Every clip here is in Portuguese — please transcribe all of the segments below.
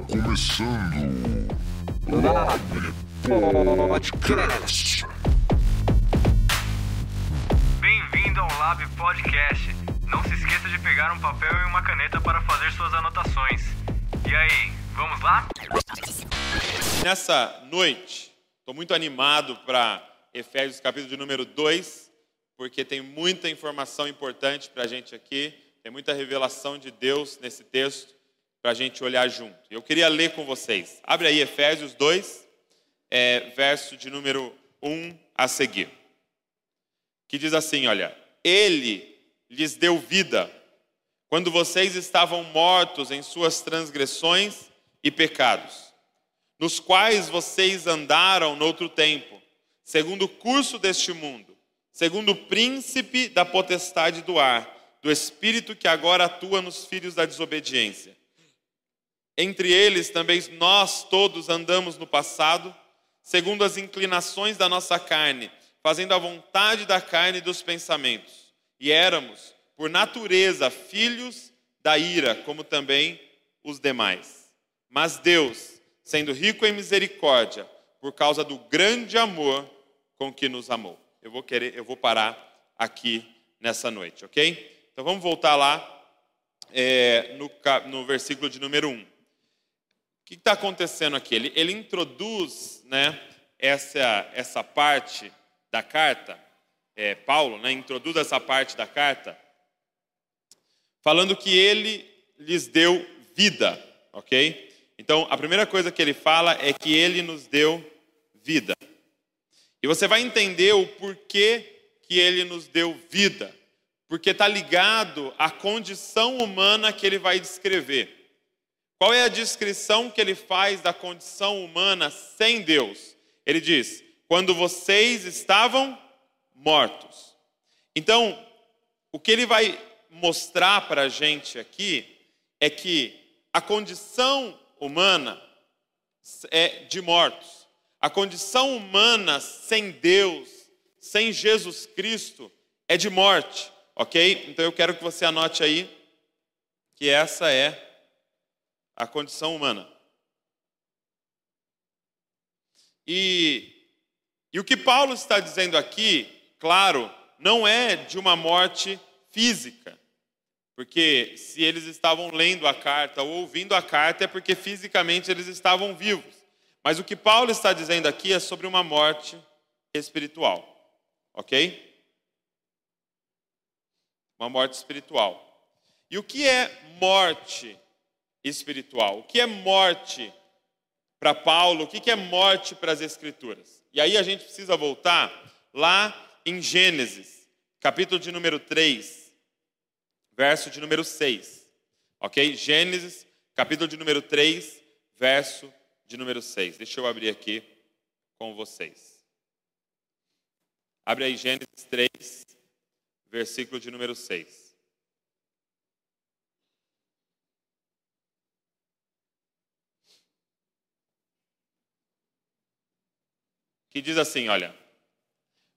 começando Lab Podcast. Bem-vindo ao Lab Podcast. Não se esqueça de pegar um papel e uma caneta para fazer suas anotações. E aí, vamos lá? Nessa noite, estou muito animado para Efésios capítulo de número 2, porque tem muita informação importante para a gente aqui, tem muita revelação de Deus nesse texto para a gente olhar junto. Eu queria ler com vocês. Abre aí Efésios 2, é, verso de número 1 a seguir. Que diz assim: Olha, Ele lhes deu vida quando vocês estavam mortos em suas transgressões e pecados, nos quais vocês andaram noutro tempo, segundo o curso deste mundo, segundo o príncipe da potestade do ar, do espírito que agora atua nos filhos da desobediência entre eles também nós todos andamos no passado, segundo as inclinações da nossa carne, fazendo a vontade da carne e dos pensamentos. E éramos, por natureza, filhos da ira, como também os demais. Mas Deus, sendo rico em misericórdia, por causa do grande amor com que nos amou. Eu vou querer, eu vou parar aqui nessa noite, ok? Então vamos voltar lá é, no, no versículo de número 1. O que está acontecendo aqui? Ele, ele introduz né, essa, essa parte da carta, é, Paulo né, introduz essa parte da carta, falando que ele lhes deu vida, ok? Então, a primeira coisa que ele fala é que ele nos deu vida. E você vai entender o porquê que ele nos deu vida, porque está ligado à condição humana que ele vai descrever. Qual é a descrição que ele faz da condição humana sem Deus? Ele diz: quando vocês estavam mortos. Então, o que ele vai mostrar para a gente aqui é que a condição humana é de mortos. A condição humana sem Deus, sem Jesus Cristo, é de morte, ok? Então eu quero que você anote aí que essa é a condição humana. E, e o que Paulo está dizendo aqui, claro, não é de uma morte física, porque se eles estavam lendo a carta ou ouvindo a carta é porque fisicamente eles estavam vivos. Mas o que Paulo está dizendo aqui é sobre uma morte espiritual, ok? Uma morte espiritual. E o que é morte espiritual. O que é morte para Paulo? O que é morte para as Escrituras? E aí a gente precisa voltar lá em Gênesis, capítulo de número 3, verso de número 6. Ok? Gênesis, capítulo de número 3, verso de número 6. Deixa eu abrir aqui com vocês. Abre aí Gênesis 3, versículo de número 6. Que diz assim: olha,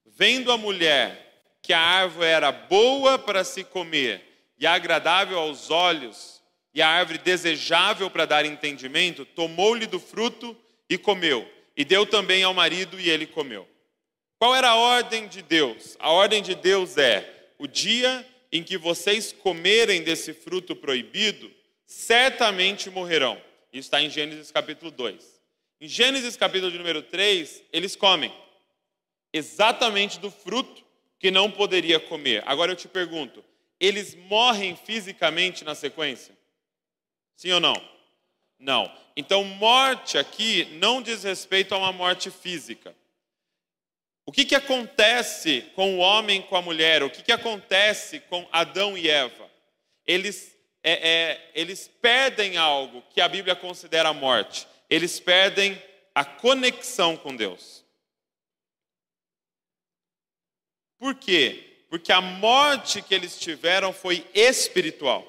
vendo a mulher que a árvore era boa para se comer e agradável aos olhos, e a árvore desejável para dar entendimento, tomou-lhe do fruto e comeu, e deu também ao marido e ele comeu. Qual era a ordem de Deus? A ordem de Deus é: o dia em que vocês comerem desse fruto proibido, certamente morrerão. Isso está em Gênesis capítulo 2. Em Gênesis capítulo de número 3, eles comem exatamente do fruto que não poderia comer. Agora eu te pergunto, eles morrem fisicamente na sequência? Sim ou não? Não. Então, morte aqui não diz respeito a uma morte física. O que, que acontece com o homem com a mulher? O que, que acontece com Adão e Eva? Eles, é, é, eles perdem algo que a Bíblia considera morte eles perdem a conexão com Deus. Por quê? Porque a morte que eles tiveram foi espiritual.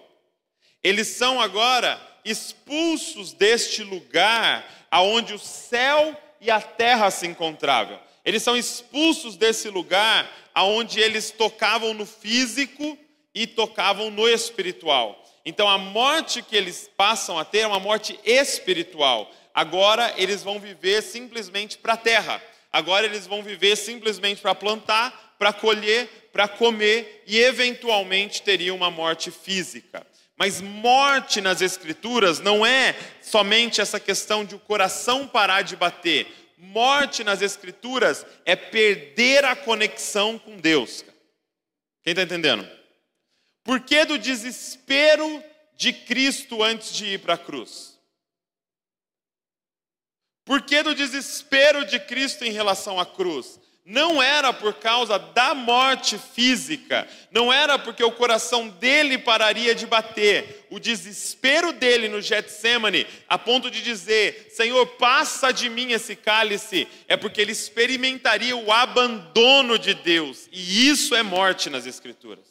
Eles são agora expulsos deste lugar aonde o céu e a terra se encontravam. Eles são expulsos desse lugar aonde eles tocavam no físico e tocavam no espiritual. Então a morte que eles passam a ter é uma morte espiritual. Agora eles vão viver simplesmente para a terra. Agora eles vão viver simplesmente para plantar, para colher, para comer e eventualmente teriam uma morte física. Mas morte nas Escrituras não é somente essa questão de o coração parar de bater. Morte nas Escrituras é perder a conexão com Deus. Quem está entendendo? Por que do desespero de Cristo antes de ir para a cruz? Por que do desespero de Cristo em relação à cruz? não era por causa da morte física, não era porque o coração dele pararia de bater, o desespero dele no Getsemane, a ponto de dizer: Senhor, passa de mim esse cálice, é porque ele experimentaria o abandono de Deus, e isso é morte nas Escrituras.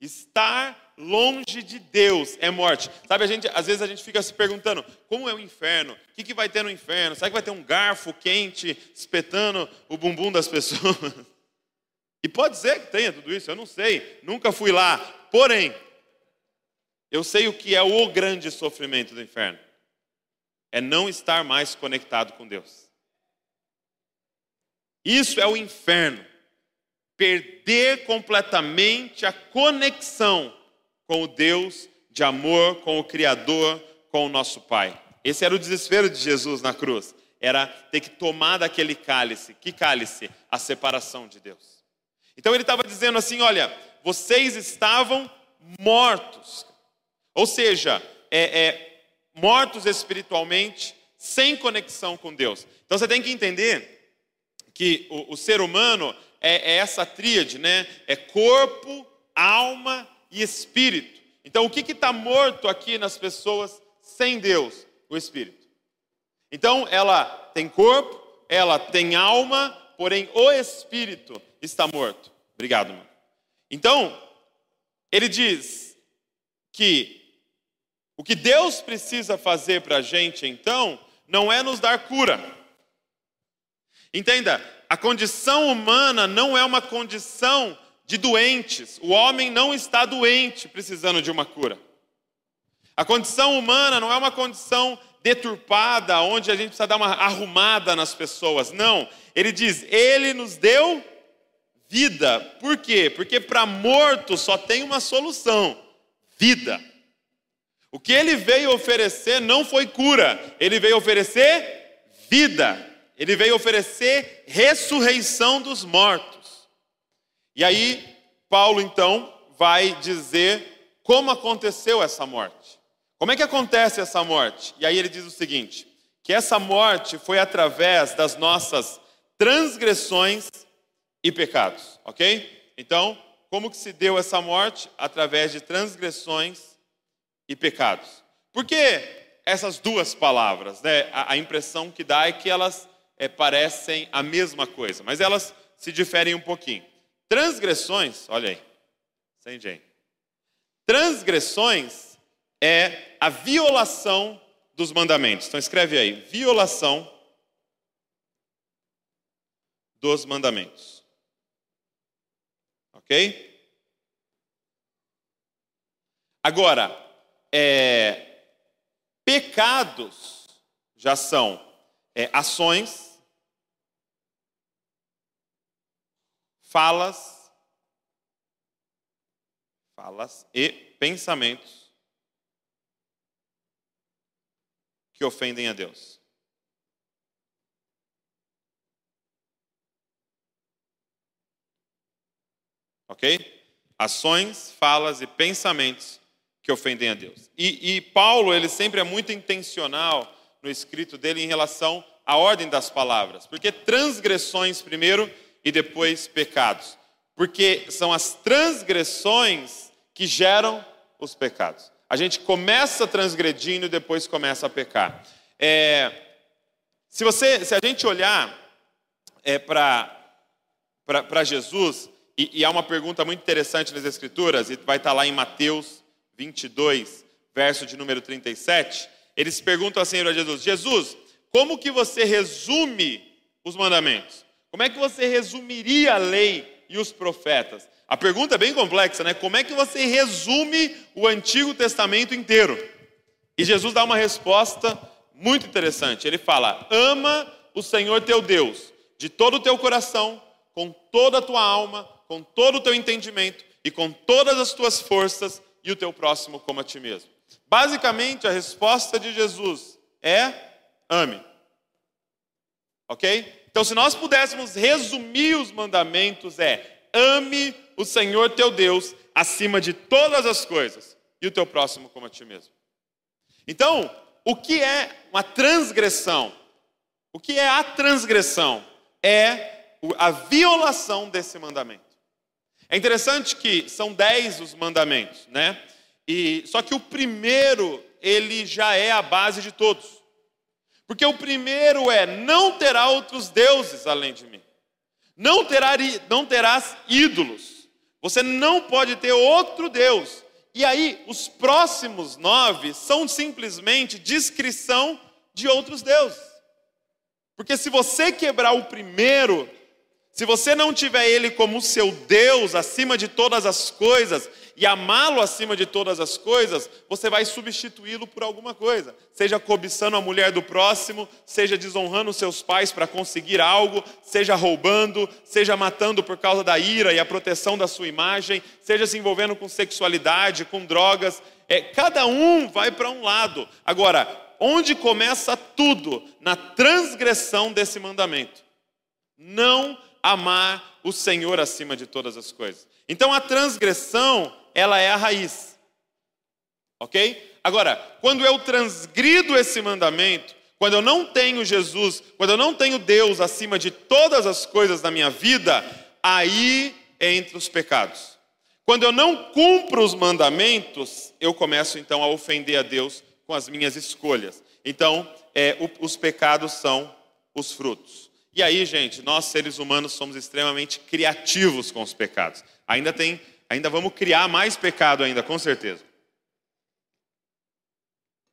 Estar longe de Deus é morte. Sabe, a gente, às vezes a gente fica se perguntando, como é o inferno? O que, que vai ter no inferno? Será que vai ter um garfo quente espetando o bumbum das pessoas? E pode ser que tenha tudo isso, eu não sei, nunca fui lá. Porém, eu sei o que é o grande sofrimento do inferno. É não estar mais conectado com Deus. Isso é o inferno. Perder completamente a conexão com o Deus de amor, com o Criador, com o nosso Pai. Esse era o desespero de Jesus na cruz. Era ter que tomar daquele cálice. Que cálice? A separação de Deus. Então ele estava dizendo assim: olha, vocês estavam mortos. Ou seja, é, é, mortos espiritualmente, sem conexão com Deus. Então você tem que entender que o, o ser humano é, é essa tríade, né? É corpo, alma e espírito. Então, o que está morto aqui nas pessoas sem Deus? O espírito. Então, ela tem corpo, ela tem alma, porém o espírito está morto. Obrigado, mano. Então, ele diz que o que Deus precisa fazer para a gente, então, não é nos dar cura. Entenda, a condição humana não é uma condição de doentes. O homem não está doente precisando de uma cura. A condição humana não é uma condição deturpada, onde a gente precisa dar uma arrumada nas pessoas. Não. Ele diz: Ele nos deu vida. Por quê? Porque para morto só tem uma solução: vida. O que ele veio oferecer não foi cura, ele veio oferecer vida. Ele veio oferecer ressurreição dos mortos. E aí, Paulo então vai dizer como aconteceu essa morte. Como é que acontece essa morte? E aí ele diz o seguinte: que essa morte foi através das nossas transgressões e pecados, ok? Então, como que se deu essa morte? Através de transgressões e pecados. Por que essas duas palavras? Né? A, a impressão que dá é que elas é, parecem a mesma coisa, mas elas se diferem um pouquinho. Transgressões, olha aí, sem gente. Transgressões é a violação dos mandamentos. Então escreve aí, violação dos mandamentos. Ok? Agora, é, pecados já são é, ações falas, falas e pensamentos que ofendem a Deus. Ok? Ações, falas e pensamentos que ofendem a Deus. E, e Paulo, ele sempre é muito intencional no escrito dele em relação à ordem das palavras, porque transgressões, primeiro, e depois pecados. Porque são as transgressões que geram os pecados. A gente começa transgredindo e depois começa a pecar. É, se, você, se a gente olhar é, para Jesus, e, e há uma pergunta muito interessante nas Escrituras, e vai estar lá em Mateus 22, verso de número 37, eles perguntam assim para Jesus: Jesus, como que você resume os mandamentos? Como é que você resumiria a lei e os profetas. A pergunta é bem complexa, né? Como é que você resume o Antigo Testamento inteiro? E Jesus dá uma resposta muito interessante. Ele fala: Ama o Senhor teu Deus de todo o teu coração, com toda a tua alma, com todo o teu entendimento e com todas as tuas forças, e o teu próximo como a ti mesmo. Basicamente, a resposta de Jesus é: ame. Ok? Então, se nós pudéssemos resumir os mandamentos, é: ame o Senhor teu Deus acima de todas as coisas e o teu próximo como a ti mesmo. Então, o que é uma transgressão? O que é a transgressão? É a violação desse mandamento. É interessante que são dez os mandamentos, né? E só que o primeiro ele já é a base de todos. Porque o primeiro é: não terá outros deuses além de mim. Não, terá, não terás ídolos. Você não pode ter outro Deus. E aí, os próximos nove são simplesmente descrição de outros deuses. Porque se você quebrar o primeiro, se você não tiver Ele como seu Deus acima de todas as coisas e amá-lo acima de todas as coisas, você vai substituí-lo por alguma coisa. Seja cobiçando a mulher do próximo, seja desonrando seus pais para conseguir algo, seja roubando, seja matando por causa da ira e a proteção da sua imagem, seja se envolvendo com sexualidade, com drogas. É, cada um vai para um lado. Agora, onde começa tudo? Na transgressão desse mandamento. Não amar o Senhor acima de todas as coisas. Então a transgressão, ela é a raiz. Ok? Agora, quando eu transgrido esse mandamento, quando eu não tenho Jesus, quando eu não tenho Deus acima de todas as coisas da minha vida, aí entra os pecados. Quando eu não cumpro os mandamentos, eu começo então a ofender a Deus com as minhas escolhas. Então, é, o, os pecados são os frutos. E aí, gente, nós seres humanos somos extremamente criativos com os pecados. Ainda tem, ainda vamos criar mais pecado ainda, com certeza.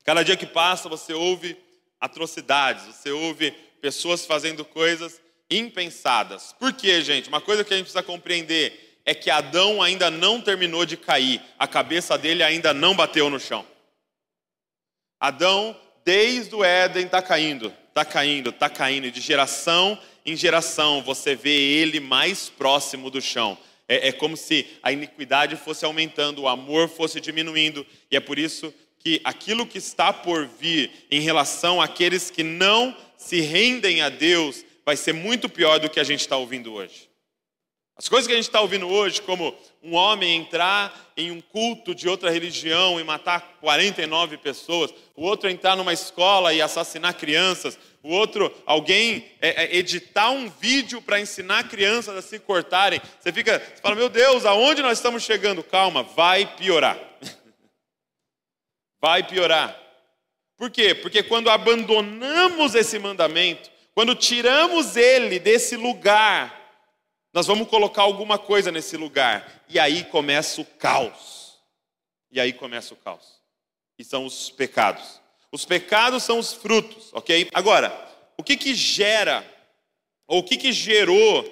Cada dia que passa, você ouve atrocidades, você ouve pessoas fazendo coisas impensadas. Por quê, gente? Uma coisa que a gente precisa compreender é que Adão ainda não terminou de cair, a cabeça dele ainda não bateu no chão. Adão, desde o Éden, está caindo está caindo, está caindo, e de geração em geração você vê ele mais próximo do chão. É, é, como se a iniquidade fosse aumentando, o amor fosse diminuindo, e é por isso que aquilo que está por vir em relação àqueles que não se rendem a Deus vai ser muito pior do que a gente está ouvindo hoje. As coisas que a gente está ouvindo hoje, como um homem entrar em um culto de outra religião e matar 49 pessoas, o outro entrar numa escola e assassinar crianças, o outro, alguém é, é, editar um vídeo para ensinar crianças a se cortarem. Você fica, você fala, meu Deus, aonde nós estamos chegando? Calma, vai piorar. vai piorar. Por quê? Porque quando abandonamos esse mandamento, quando tiramos ele desse lugar, nós vamos colocar alguma coisa nesse lugar. E aí começa o caos. E aí começa o caos. E são os pecados. Os pecados são os frutos, ok? Agora, o que que gera, ou o que que gerou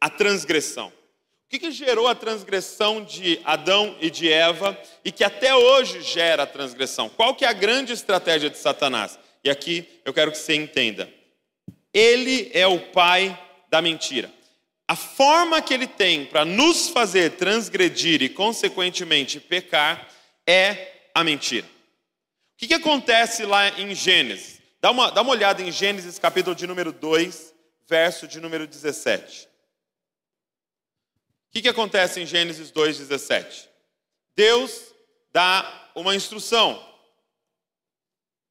a transgressão? O que que gerou a transgressão de Adão e de Eva e que até hoje gera a transgressão? Qual que é a grande estratégia de Satanás? E aqui eu quero que você entenda. Ele é o pai da mentira. A forma que ele tem para nos fazer transgredir e, consequentemente, pecar é a mentira. O que, que acontece lá em Gênesis? Dá uma, dá uma olhada em Gênesis, capítulo de número 2, verso de número 17. O que, que acontece em Gênesis 2, 17? Deus dá uma instrução.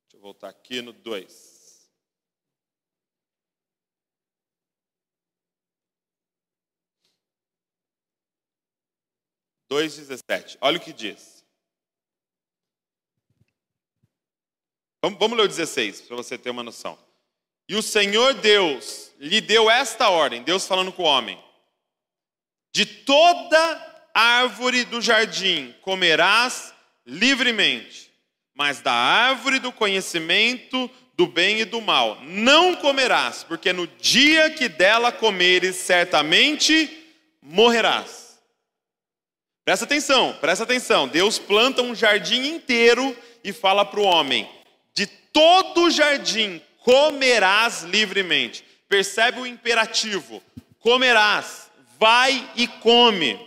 Deixa eu voltar aqui no 2. 2,17. Olha o que diz. Vamos, vamos ler o 16, para você ter uma noção. E o Senhor Deus lhe deu esta ordem, Deus falando com o homem: De toda árvore do jardim comerás livremente, mas da árvore do conhecimento do bem e do mal não comerás, porque no dia que dela comeres, certamente morrerás. Presta atenção, presta atenção. Deus planta um jardim inteiro e fala para o homem: de todo o jardim comerás livremente. Percebe o imperativo: comerás, vai e come.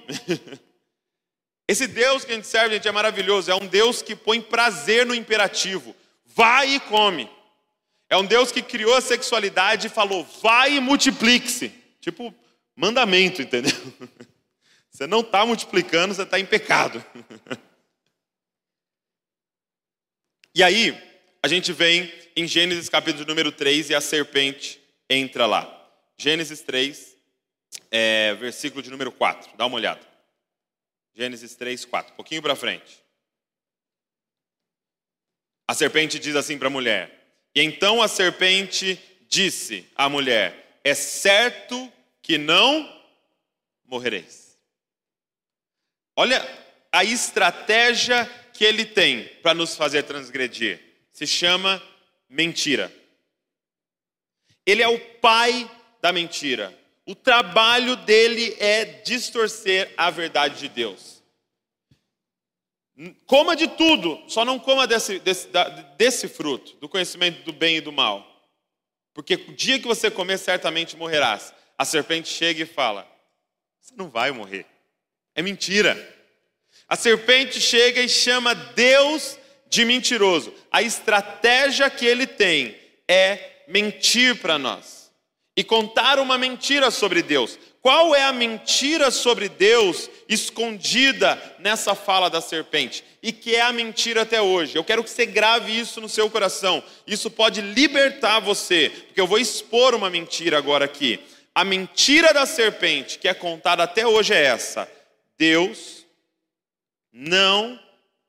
Esse Deus que a gente serve, gente, é maravilhoso. É um Deus que põe prazer no imperativo. Vai e come. É um Deus que criou a sexualidade e falou: vai e multiplique-se. Tipo, mandamento, entendeu? Você não está multiplicando, você está em pecado. E aí, a gente vem em Gênesis capítulo número 3 e a serpente entra lá. Gênesis 3, é, versículo de número 4. Dá uma olhada. Gênesis 3, 4. Um pouquinho para frente. A serpente diz assim para a mulher: E então a serpente disse à mulher: É certo que não morrereis. Olha a estratégia que ele tem para nos fazer transgredir. Se chama mentira. Ele é o pai da mentira. O trabalho dele é distorcer a verdade de Deus. Coma de tudo, só não coma desse, desse, desse fruto, do conhecimento do bem e do mal. Porque o dia que você comer, certamente morrerás. A serpente chega e fala: Você não vai morrer. É mentira. A serpente chega e chama Deus de mentiroso. A estratégia que ele tem é mentir para nós e contar uma mentira sobre Deus. Qual é a mentira sobre Deus escondida nessa fala da serpente? E que é a mentira até hoje. Eu quero que você grave isso no seu coração. Isso pode libertar você, porque eu vou expor uma mentira agora aqui. A mentira da serpente que é contada até hoje é essa: Deus não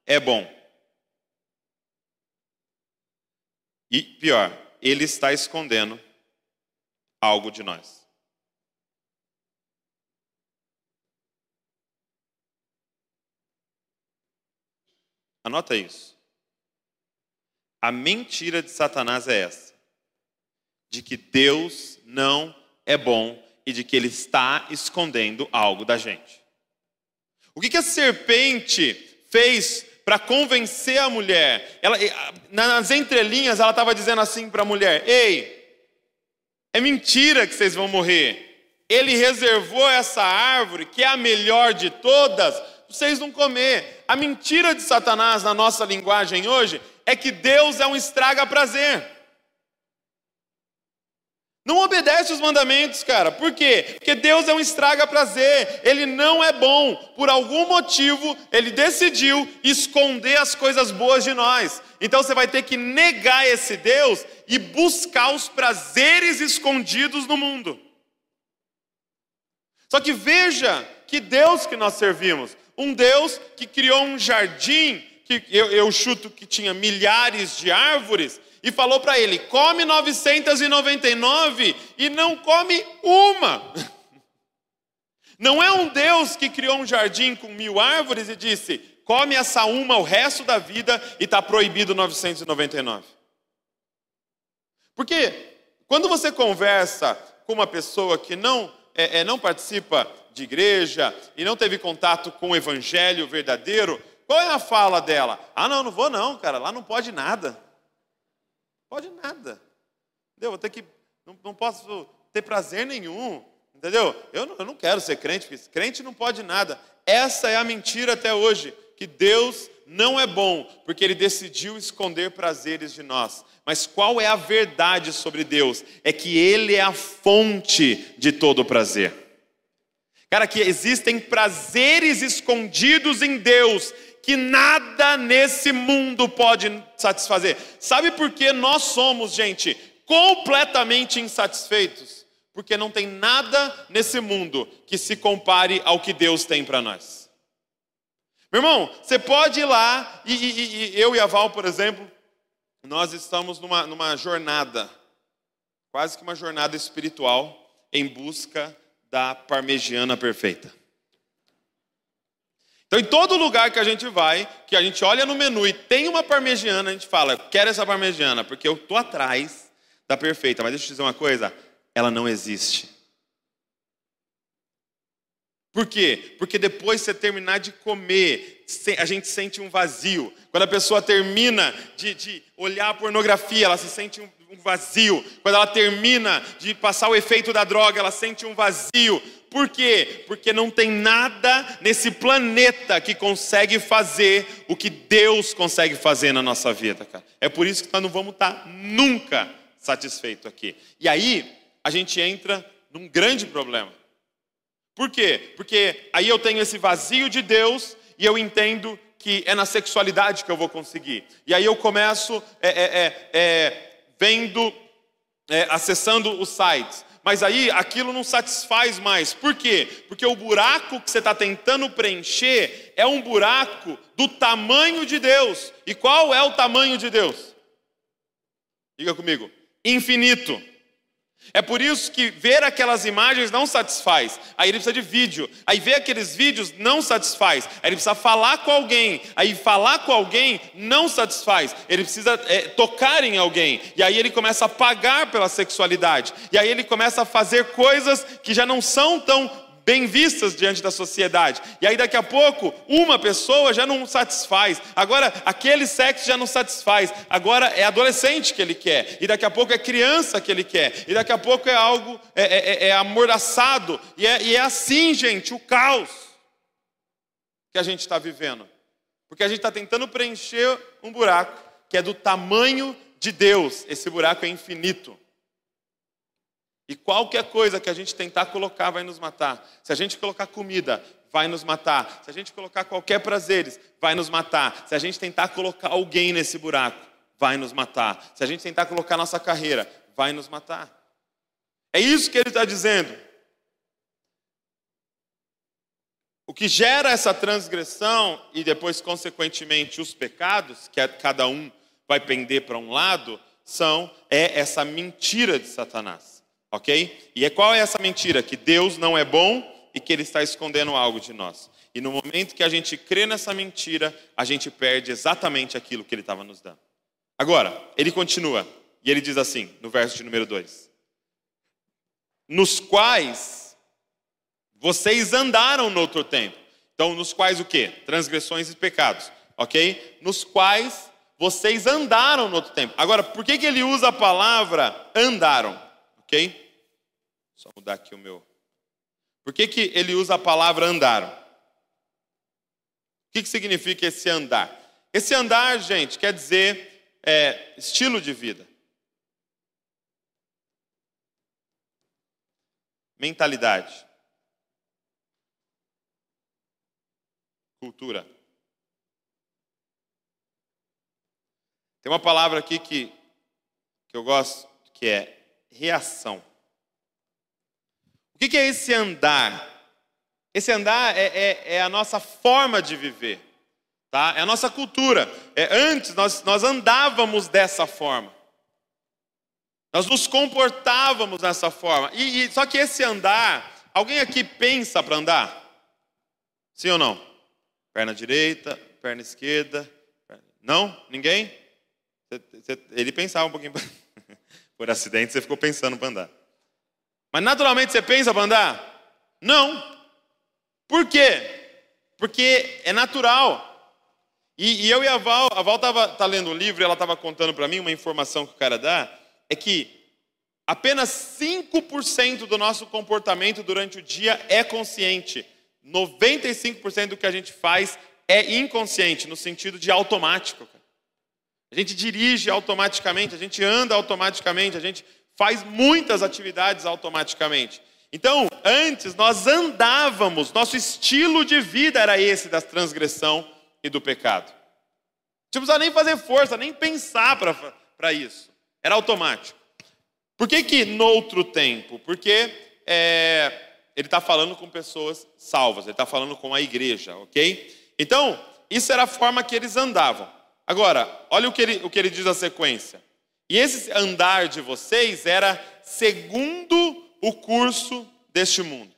é bom. E pior, ele está escondendo algo de nós. Anota isso. A mentira de Satanás é essa: de que Deus não é bom e de que ele está escondendo algo da gente. O que, que a serpente fez para convencer a mulher. Ela, nas entrelinhas, ela estava dizendo assim para a mulher: Ei, é mentira que vocês vão morrer. Ele reservou essa árvore, que é a melhor de todas, vocês não comer. A mentira de Satanás na nossa linguagem hoje é que Deus é um estraga-prazer. Não obedece os mandamentos, cara. Por quê? Porque Deus é um estraga prazer. Ele não é bom. Por algum motivo, ele decidiu esconder as coisas boas de nós. Então você vai ter que negar esse Deus e buscar os prazeres escondidos no mundo. Só que veja que Deus que nós servimos, um Deus que criou um jardim que eu, eu chuto que tinha milhares de árvores e falou para ele: come 999 e não come uma. Não é um Deus que criou um jardim com mil árvores e disse: come essa uma o resto da vida e está proibido 999. Porque quando você conversa com uma pessoa que não, é, é, não participa de igreja e não teve contato com o evangelho verdadeiro, qual é a fala dela? Ah, não, não vou não, cara, lá não pode nada. Pode nada. Entendeu? Vou ter que. Não, não posso ter prazer nenhum. Entendeu? Eu não, eu não quero ser crente, porque crente não pode nada. Essa é a mentira até hoje, que Deus não é bom, porque Ele decidiu esconder prazeres de nós. Mas qual é a verdade sobre Deus? É que Ele é a fonte de todo o prazer. Cara, que existem prazeres escondidos em Deus que nada nesse mundo pode satisfazer. Sabe por que nós somos, gente, completamente insatisfeitos? Porque não tem nada nesse mundo que se compare ao que Deus tem para nós. Meu irmão, você pode ir lá, e, e, e, eu e a Val, por exemplo, nós estamos numa, numa jornada, quase que uma jornada espiritual, em busca da parmegiana perfeita. Então, em todo lugar que a gente vai, que a gente olha no menu e tem uma parmegiana, a gente fala, quero essa parmegiana, porque eu estou atrás da perfeita. Mas deixa eu te dizer uma coisa, ela não existe. Por quê? Porque depois você terminar de comer, a gente sente um vazio. Quando a pessoa termina de, de olhar a pornografia, ela se sente um, um vazio. Quando ela termina de passar o efeito da droga, ela sente um vazio. Por quê? Porque não tem nada nesse planeta que consegue fazer o que Deus consegue fazer na nossa vida, cara. É por isso que nós não vamos estar nunca satisfeitos aqui. E aí, a gente entra num grande problema. Por quê? Porque aí eu tenho esse vazio de Deus e eu entendo que é na sexualidade que eu vou conseguir. E aí eu começo é, é, é, é vendo, é, acessando os sites. Mas aí aquilo não satisfaz mais. Por quê? Porque o buraco que você está tentando preencher é um buraco do tamanho de Deus. E qual é o tamanho de Deus? Diga comigo: infinito. É por isso que ver aquelas imagens não satisfaz. Aí ele precisa de vídeo. Aí ver aqueles vídeos não satisfaz. Aí ele precisa falar com alguém. Aí falar com alguém não satisfaz. Ele precisa é, tocar em alguém. E aí ele começa a pagar pela sexualidade. E aí ele começa a fazer coisas que já não são tão bem vistas diante da sociedade. E aí daqui a pouco, uma pessoa já não satisfaz. Agora, aquele sexo já não satisfaz. Agora é adolescente que ele quer. E daqui a pouco é criança que ele quer. E daqui a pouco é algo, é, é, é, é amordaçado. E é, e é assim, gente, o caos que a gente está vivendo. Porque a gente está tentando preencher um buraco que é do tamanho de Deus. Esse buraco é infinito. E qualquer coisa que a gente tentar colocar vai nos matar. Se a gente colocar comida, vai nos matar. Se a gente colocar qualquer prazeres, vai nos matar. Se a gente tentar colocar alguém nesse buraco, vai nos matar. Se a gente tentar colocar nossa carreira, vai nos matar. É isso que ele está dizendo. O que gera essa transgressão e depois, consequentemente, os pecados, que cada um vai pender para um lado, são é essa mentira de Satanás. Ok? E é qual é essa mentira? Que Deus não é bom e que Ele está escondendo algo de nós. E no momento que a gente crê nessa mentira, a gente perde exatamente aquilo que Ele estava nos dando. Agora, ele continua, e ele diz assim, no verso de número 2: Nos quais vocês andaram no outro tempo. Então, nos quais o quê? Transgressões e pecados. Ok? Nos quais vocês andaram no outro tempo. Agora, por que, que ele usa a palavra andaram? Ok? Só mudar aqui o meu. Por que, que ele usa a palavra andar? O que, que significa esse andar? Esse andar, gente, quer dizer é, estilo de vida. Mentalidade. Cultura. Tem uma palavra aqui que, que eu gosto, que é reação. O que é esse andar? Esse andar é, é, é a nossa forma de viver, tá? é a nossa cultura. É, antes nós, nós andávamos dessa forma, nós nos comportávamos dessa forma. E, e só que esse andar, alguém aqui pensa para andar? Sim ou não? Perna direita, perna esquerda. Perna... Não? Ninguém? Ele pensava um pouquinho. Por acidente, você ficou pensando para andar. Mas naturalmente você pensa para andar? Não. Por quê? Porque é natural. E, e eu e a Val, a Val estava tá lendo um livro e ela estava contando para mim uma informação que o cara dá, é que apenas 5% do nosso comportamento durante o dia é consciente. 95% do que a gente faz é inconsciente, no sentido de automático. A gente dirige automaticamente, a gente anda automaticamente, a gente faz muitas atividades automaticamente. Então, antes nós andávamos, nosso estilo de vida era esse da transgressão e do pecado. Não precisava nem fazer força, nem pensar para isso. Era automático. Por que que no outro tempo? Porque é, ele está falando com pessoas salvas, ele está falando com a igreja, ok? Então, isso era a forma que eles andavam. Agora, olha o que ele, o que ele diz na sequência. E esse andar de vocês era segundo o curso deste mundo.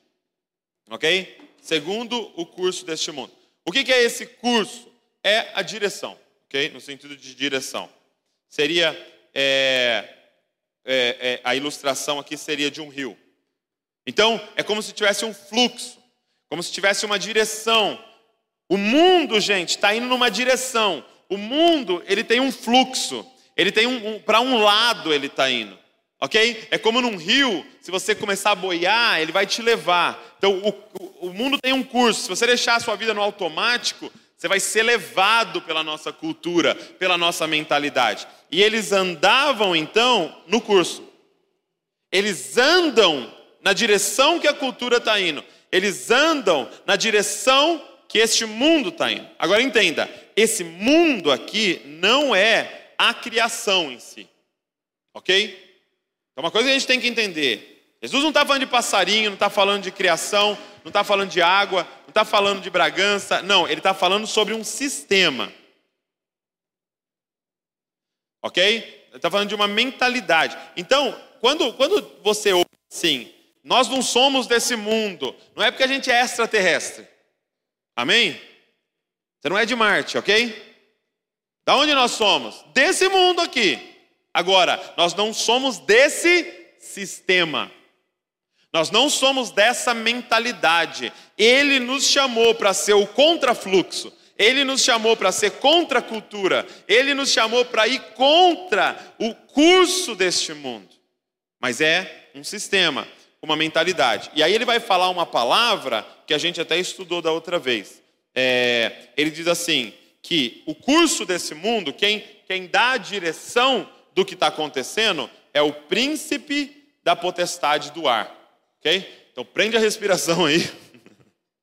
Ok? Segundo o curso deste mundo. O que é esse curso? É a direção, ok? No sentido de direção. Seria é, é, é, a ilustração aqui seria de um rio. Então é como se tivesse um fluxo, como se tivesse uma direção. O mundo, gente, está indo numa direção. O mundo, ele tem um fluxo. Ele tem um, um para um lado ele está indo. Ok? É como num rio, se você começar a boiar, ele vai te levar. Então, o, o, o mundo tem um curso. Se você deixar a sua vida no automático, você vai ser levado pela nossa cultura, pela nossa mentalidade. E eles andavam, então, no curso. Eles andam na direção que a cultura está indo. Eles andam na direção que este mundo está indo. Agora entenda, esse mundo aqui não é a criação em si. Ok? Então, uma coisa que a gente tem que entender: Jesus não está falando de passarinho, não está falando de criação, não está falando de água, não está falando de Bragança, não, ele está falando sobre um sistema. Ok? Ele está falando de uma mentalidade. Então, quando, quando você ouve assim, nós não somos desse mundo, não é porque a gente é extraterrestre. Amém? Você não é de Marte, ok? Da onde nós somos? Desse mundo aqui. Agora, nós não somos desse sistema. Nós não somos dessa mentalidade. Ele nos chamou para ser o contrafluxo. Ele nos chamou para ser contra a cultura. Ele nos chamou para ir contra o curso deste mundo. Mas é um sistema, uma mentalidade. E aí ele vai falar uma palavra que a gente até estudou da outra vez. É, ele diz assim: que o curso desse mundo, quem, quem dá a direção do que está acontecendo é o príncipe da potestade do ar. Ok? Então prende a respiração aí.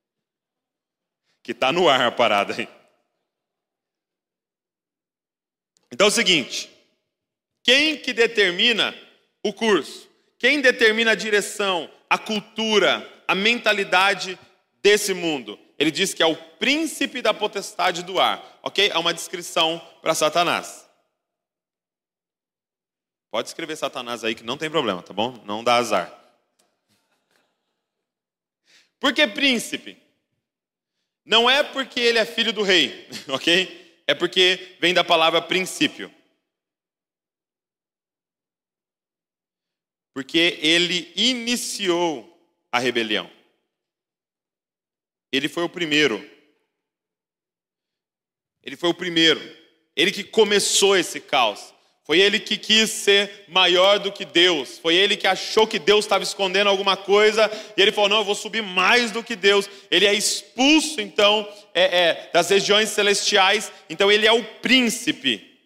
que está no ar a parada aí. Então é o seguinte: quem que determina o curso? Quem determina a direção, a cultura, a mentalidade desse mundo? Ele diz que é o príncipe da potestade do ar, ok? É uma descrição para Satanás. Pode escrever Satanás aí que não tem problema, tá bom? Não dá azar. Por que príncipe? Não é porque ele é filho do rei, ok? É porque vem da palavra princípio. Porque ele iniciou a rebelião. Ele foi o primeiro. Ele foi o primeiro. Ele que começou esse caos. Foi ele que quis ser maior do que Deus. Foi ele que achou que Deus estava escondendo alguma coisa. E ele falou: Não, eu vou subir mais do que Deus. Ele é expulso, então, é, é, das regiões celestiais. Então, ele é o príncipe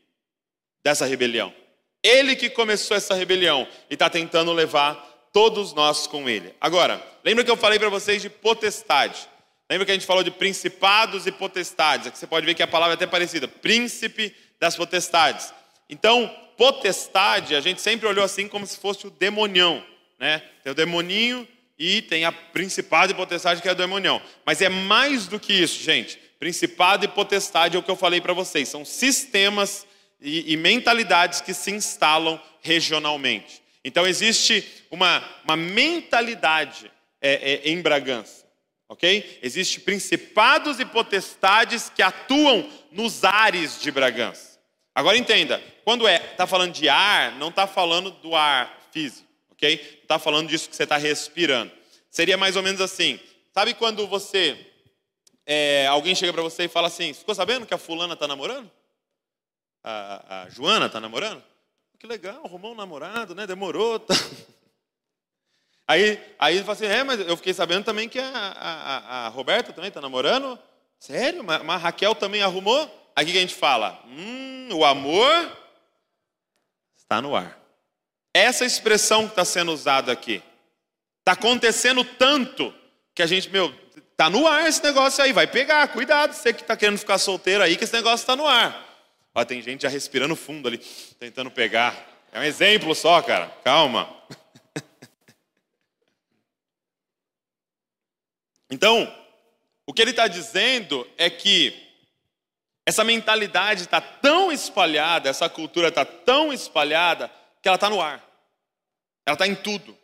dessa rebelião. Ele que começou essa rebelião e está tentando levar todos nós com ele. Agora, lembra que eu falei para vocês de potestade? Lembra que a gente falou de principados e potestades? Aqui você pode ver que a palavra é até parecida: príncipe das potestades. Então, potestade, a gente sempre olhou assim como se fosse o demonião, né? Tem o demoninho e tem a principado e potestade que é o demonião. Mas é mais do que isso, gente. Principado e potestade é o que eu falei para vocês. São sistemas e, e, mentalidades que se instalam regionalmente. Então existe uma, uma mentalidade é, é, em Bragança, ok? Existem principados e potestades que atuam nos ares de Bragança. Agora entenda, quando é está falando de ar, não está falando do ar físico, ok? Não está falando disso que você está respirando. Seria mais ou menos assim. Sabe quando você é, alguém chega para você e fala assim: ficou sabendo que a fulana está namorando? A, a Joana está namorando? Que legal, arrumou um namorado, né? Demorou. Tá. Aí, aí ele fala assim: é, mas eu fiquei sabendo também que a, a, a Roberta também está namorando. Sério? Mas, mas a Raquel também arrumou? Aqui que a gente fala, hum, o amor está no ar. Essa expressão que está sendo usada aqui. Está acontecendo tanto que a gente, meu, está no ar esse negócio aí, vai pegar, cuidado, você que está querendo ficar solteiro aí, que esse negócio está no ar. Ó, tem gente já respirando fundo ali, tentando pegar. É um exemplo só, cara, calma. Então, o que ele está dizendo é que essa mentalidade está tão espalhada, essa cultura está tão espalhada, que ela está no ar. Ela está em tudo.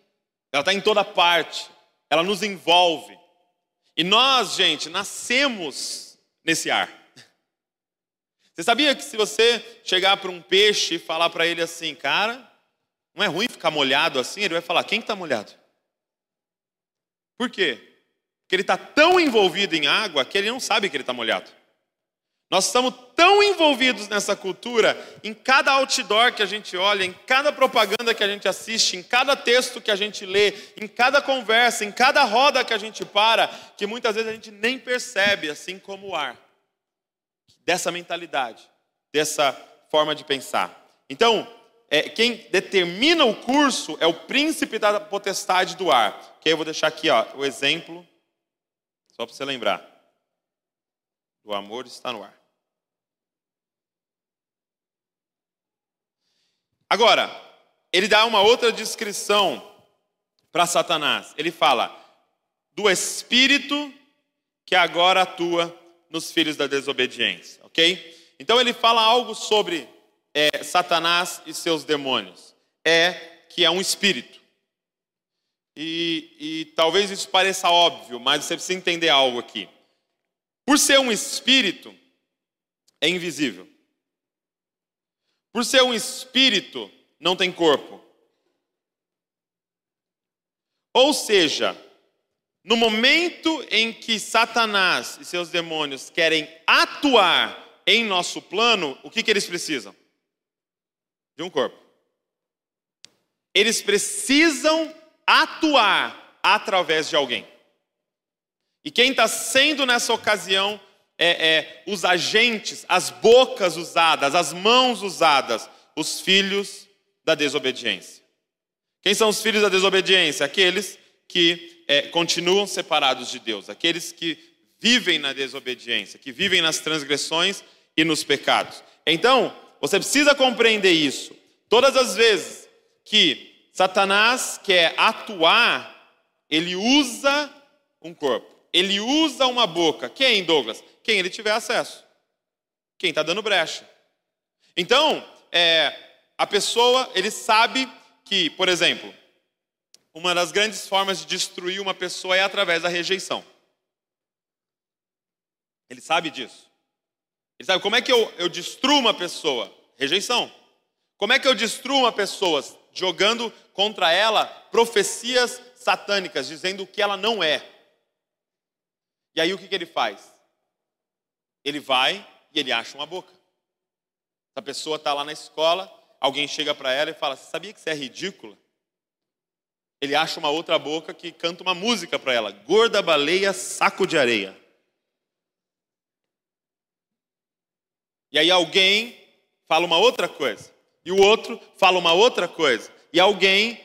Ela está em toda parte. Ela nos envolve. E nós, gente, nascemos nesse ar. Você sabia que se você chegar para um peixe e falar para ele assim, cara, não é ruim ficar molhado assim? Ele vai falar, quem está molhado? Por quê? Porque ele está tão envolvido em água que ele não sabe que ele está molhado. Nós estamos tão envolvidos nessa cultura, em cada outdoor que a gente olha, em cada propaganda que a gente assiste, em cada texto que a gente lê, em cada conversa, em cada roda que a gente para, que muitas vezes a gente nem percebe, assim como o ar, dessa mentalidade, dessa forma de pensar. Então, é, quem determina o curso é o príncipe da potestade do ar. Que eu vou deixar aqui ó, o exemplo, só para você lembrar. O amor está no ar. Agora, ele dá uma outra descrição para Satanás. Ele fala do espírito que agora atua nos filhos da desobediência, ok? Então ele fala algo sobre é, Satanás e seus demônios. É que é um espírito. E, e talvez isso pareça óbvio, mas você precisa entender algo aqui. Por ser um espírito, é invisível. Por ser um espírito, não tem corpo. Ou seja, no momento em que Satanás e seus demônios querem atuar em nosso plano, o que, que eles precisam? De um corpo. Eles precisam atuar através de alguém. E quem está sendo nessa ocasião é, é, os agentes, as bocas usadas, as mãos usadas, os filhos da desobediência. Quem são os filhos da desobediência? Aqueles que é, continuam separados de Deus, aqueles que vivem na desobediência, que vivem nas transgressões e nos pecados. Então, você precisa compreender isso. Todas as vezes que Satanás quer atuar, ele usa um corpo. Ele usa uma boca. Quem, Douglas? Quem ele tiver acesso. Quem está dando brecha. Então, é, a pessoa, ele sabe que, por exemplo, uma das grandes formas de destruir uma pessoa é através da rejeição. Ele sabe disso. Ele sabe como é que eu, eu destruo uma pessoa? Rejeição. Como é que eu destruo uma pessoa? Jogando contra ela profecias satânicas, dizendo que ela não é. E aí o que, que ele faz? Ele vai e ele acha uma boca. A pessoa está lá na escola, alguém chega para ela e fala: sabia que você é ridícula? Ele acha uma outra boca que canta uma música para ela: Gorda baleia, saco de areia. E aí alguém fala uma outra coisa. E o outro fala uma outra coisa. E alguém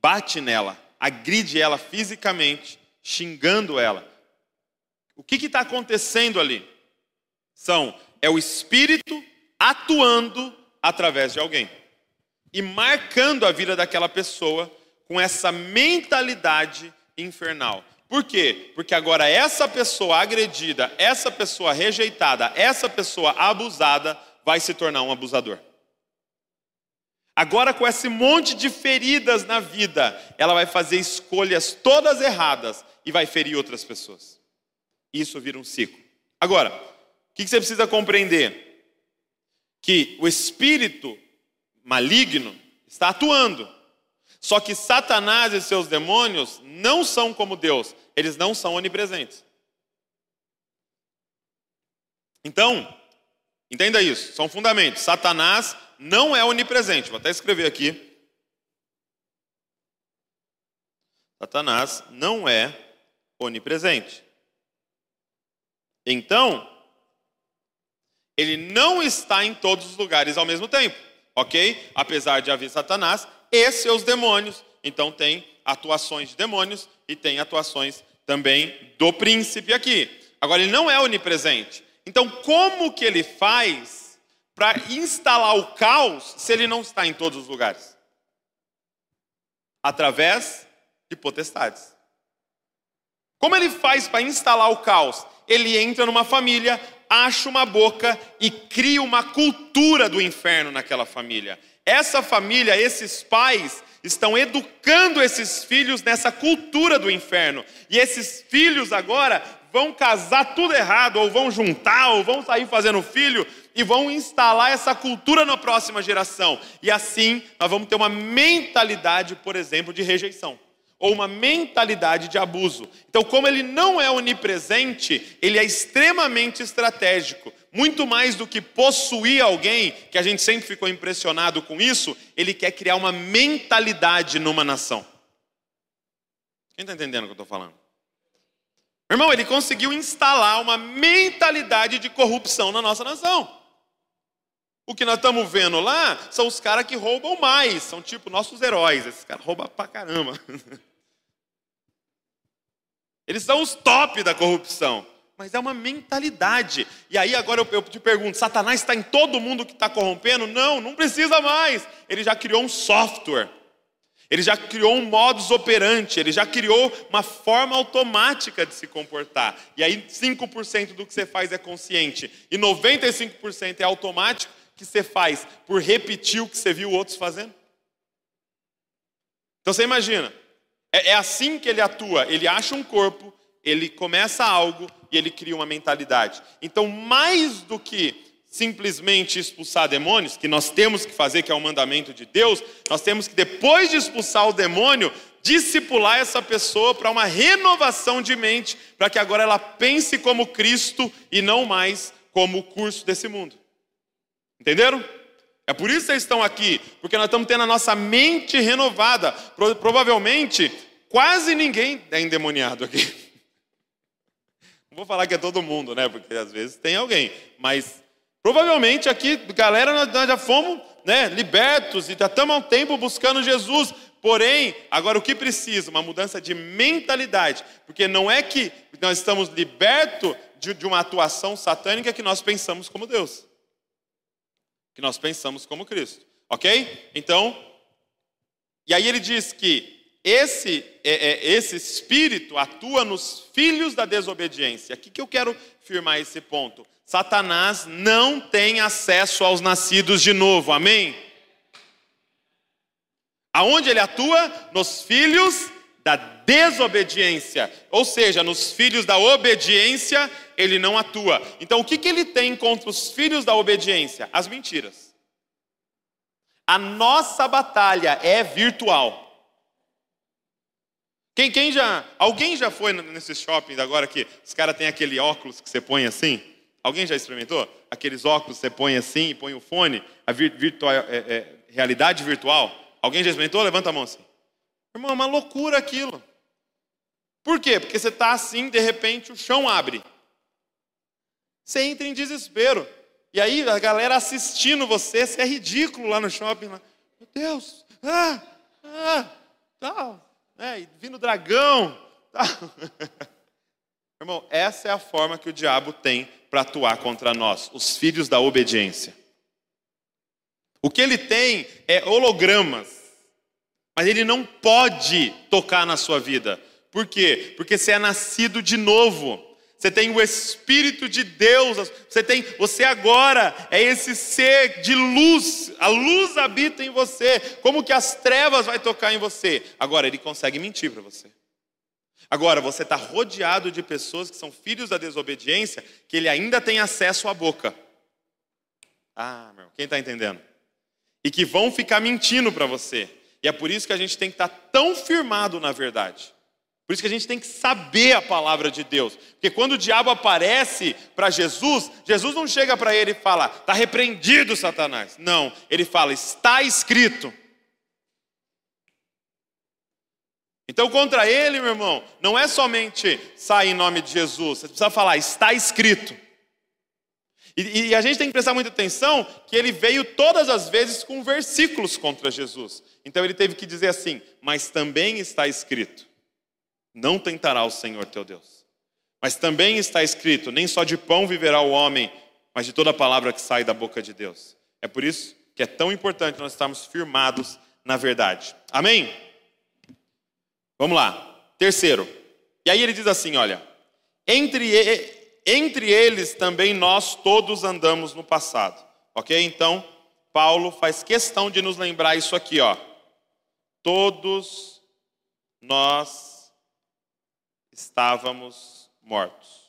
bate nela, agride ela fisicamente, xingando ela. O que está acontecendo ali? São é o Espírito atuando através de alguém e marcando a vida daquela pessoa com essa mentalidade infernal. Por quê? Porque agora essa pessoa agredida, essa pessoa rejeitada, essa pessoa abusada vai se tornar um abusador. Agora, com esse monte de feridas na vida, ela vai fazer escolhas todas erradas e vai ferir outras pessoas isso vira um ciclo. Agora, o que você precisa compreender? Que o espírito maligno está atuando. Só que Satanás e seus demônios não são como Deus, eles não são onipresentes. Então, entenda isso, são fundamentos. Satanás não é onipresente, vou até escrever aqui. Satanás não é onipresente. Então, ele não está em todos os lugares ao mesmo tempo, ok? Apesar de haver Satanás e seus demônios. Então, tem atuações de demônios e tem atuações também do príncipe aqui. Agora, ele não é onipresente. Então, como que ele faz para instalar o caos se ele não está em todos os lugares? Através de potestades. Como ele faz para instalar o caos? ele entra numa família, acha uma boca e cria uma cultura do inferno naquela família. Essa família, esses pais, estão educando esses filhos nessa cultura do inferno. E esses filhos agora vão casar tudo errado, ou vão juntar, ou vão sair fazendo filho, e vão instalar essa cultura na próxima geração. E assim nós vamos ter uma mentalidade, por exemplo, de rejeição. ou uma mentalidade de abuso. Então, como ele não é onipresente, ele é extremamente estratégico. Muito mais do que possuir alguém, que a gente sempre ficou impressionado com isso, ele quer criar uma mentalidade numa nação. Quem está entendendo o que eu estou falando? Irmão, ele conseguiu instalar uma mentalidade de corrupção na nossa nação. O que nós estamos vendo lá são os caras que roubam mais, são tipo nossos heróis. Esses caras roubam pra caramba. Eles são os top da corrupção. Mas é uma mentalidade. E aí agora eu, eu te pergunto: Satanás está em todo mundo que está corrompendo? Não, não precisa mais. Ele já criou um software. Ele já criou um modus operandi, ele já criou uma forma automática de se comportar. E aí 5% do que você faz é consciente e 95% é automático que você faz por repetir o que você viu outros fazendo. Então você imagina, é, é assim que ele atua. Ele acha um corpo, ele começa algo e ele cria uma mentalidade. Então, mais do que simplesmente expulsar demônios, que nós temos que fazer, que é o mandamento de Deus, nós temos que, depois de expulsar o demônio, discipular essa pessoa para uma renovação de mente, para que agora ela pense como Cristo e não mais como o curso desse mundo. Entenderam? É por isso que vocês estão aqui, porque nós estamos tendo a nossa mente renovada. Pro, provavelmente, quase ninguém é endemoniado aqui. Não vou falar que é todo mundo, né? Porque às vezes tem alguém. Mas provavelmente aqui, galera, nós, já fomos né, libertos e já estamos há um tempo buscando Jesus. Porém, agora o que precisa? Uma mudança de mentalidade. Porque não é que nós estamos libertos de, de uma atuação satânica que nós pensamos como Deus que nós pensamos como Cristo. Ok? Então, e aí ele diz que esse, é, é, esse espírito atua nos filhos da desobediência. Aqui que eu quero firmar esse ponto. Satanás não tem acesso aos nascidos de novo, amém? Aonde ele atua? Nos filhos da desobediência. Ou seja, nos filhos da obediência, ele não atua. Então, o que, que ele tem contra os filhos da obediência? As mentiras. A nossa batalha é virtual. Quem, quem já, alguém já foi nesse shopping agora que os caras têm aquele óculos que você põe assim? Alguém já experimentou? Aqueles óculos que você põe assim e põe o fone, a virtual, é, é, realidade virtual. Alguém já experimentou? Levanta a mão assim. Irmão, é uma loucura aquilo. Por quê? Porque você está assim, de repente o chão abre. Você entra em desespero. E aí a galera assistindo você, você é ridículo lá no shopping. Lá. Meu Deus, ah, ah, tal. É, e vindo dragão. Tal. Irmão, essa é a forma que o diabo tem para atuar contra nós, os filhos da obediência. O que ele tem é hologramas, mas ele não pode tocar na sua vida. Por quê? Porque você é nascido de novo. Você tem o Espírito de Deus, você tem, você agora é esse ser de luz, a luz habita em você. Como que as trevas vai tocar em você? Agora ele consegue mentir para você. Agora você está rodeado de pessoas que são filhos da desobediência, que ele ainda tem acesso à boca. Ah, meu, quem está entendendo? E que vão ficar mentindo para você. E é por isso que a gente tem que estar tá tão firmado na verdade. Por isso que a gente tem que saber a palavra de Deus. Porque quando o diabo aparece para Jesus, Jesus não chega para ele e fala, está repreendido Satanás. Não, ele fala, está escrito. Então, contra ele, meu irmão, não é somente sair em nome de Jesus, você precisa falar, está escrito. E, e, a gente tem que prestar muita atenção que ele veio todas as vezes com versículos contra Jesus. Então, ele teve que dizer assim, mas também está escrito. Não tentará o Senhor teu Deus. Mas também está escrito: nem só de pão viverá o homem, mas de toda a palavra que sai da boca de Deus. É por isso que é tão importante nós estarmos firmados na verdade. Amém? Vamos lá. Terceiro. E aí ele diz assim: olha, entre, entre eles também nós todos andamos no passado. Ok? Então, Paulo faz questão de nos lembrar isso aqui, ó. Todos nós estávamos mortos.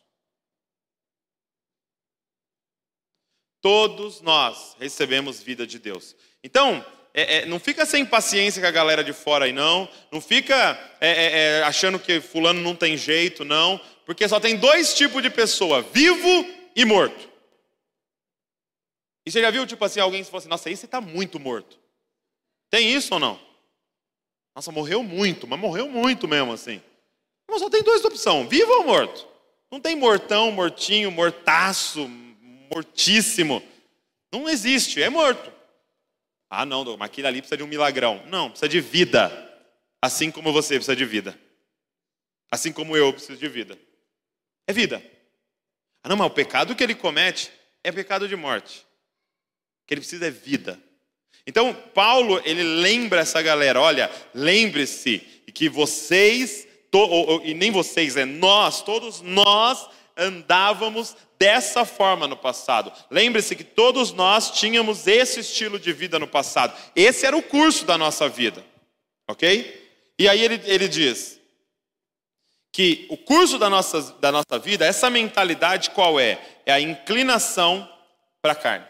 Todos nós recebemos vida de Deus. Então, é, é, não fica sem paciência com a galera de fora aí, não. Não fica é, é, é, achando que fulano não tem jeito, não. Porque só tem dois tipos de pessoa: vivo e morto. E você já viu, tipo assim, alguém que falou assim, nossa, aí você está muito morto. Tem isso ou não? Nossa, morreu muito, mas morreu muito mesmo, assim. Só tem duas opções, vivo ou morto. Não tem mortão, mortinho, mortaço, mortíssimo. Não existe, é morto. Ah, não, mas aquilo ali precisa de um milagrão. Não, precisa de vida. Assim como você precisa de vida. Assim como eu preciso de vida. É vida. Ah, não, mas o pecado que ele comete é pecado de morte. O que ele precisa é vida. Então, Paulo, ele lembra essa galera: olha, lembre-se que vocês, to, ou, ou, e nem vocês, é nós, todos nós andávamos dessa forma no passado. Lembre-se que todos nós tínhamos esse estilo de vida no passado. Esse era o curso da nossa vida. Ok? E aí ele, ele diz que o curso da nossa, da nossa vida, essa mentalidade qual é? É a inclinação para a carne.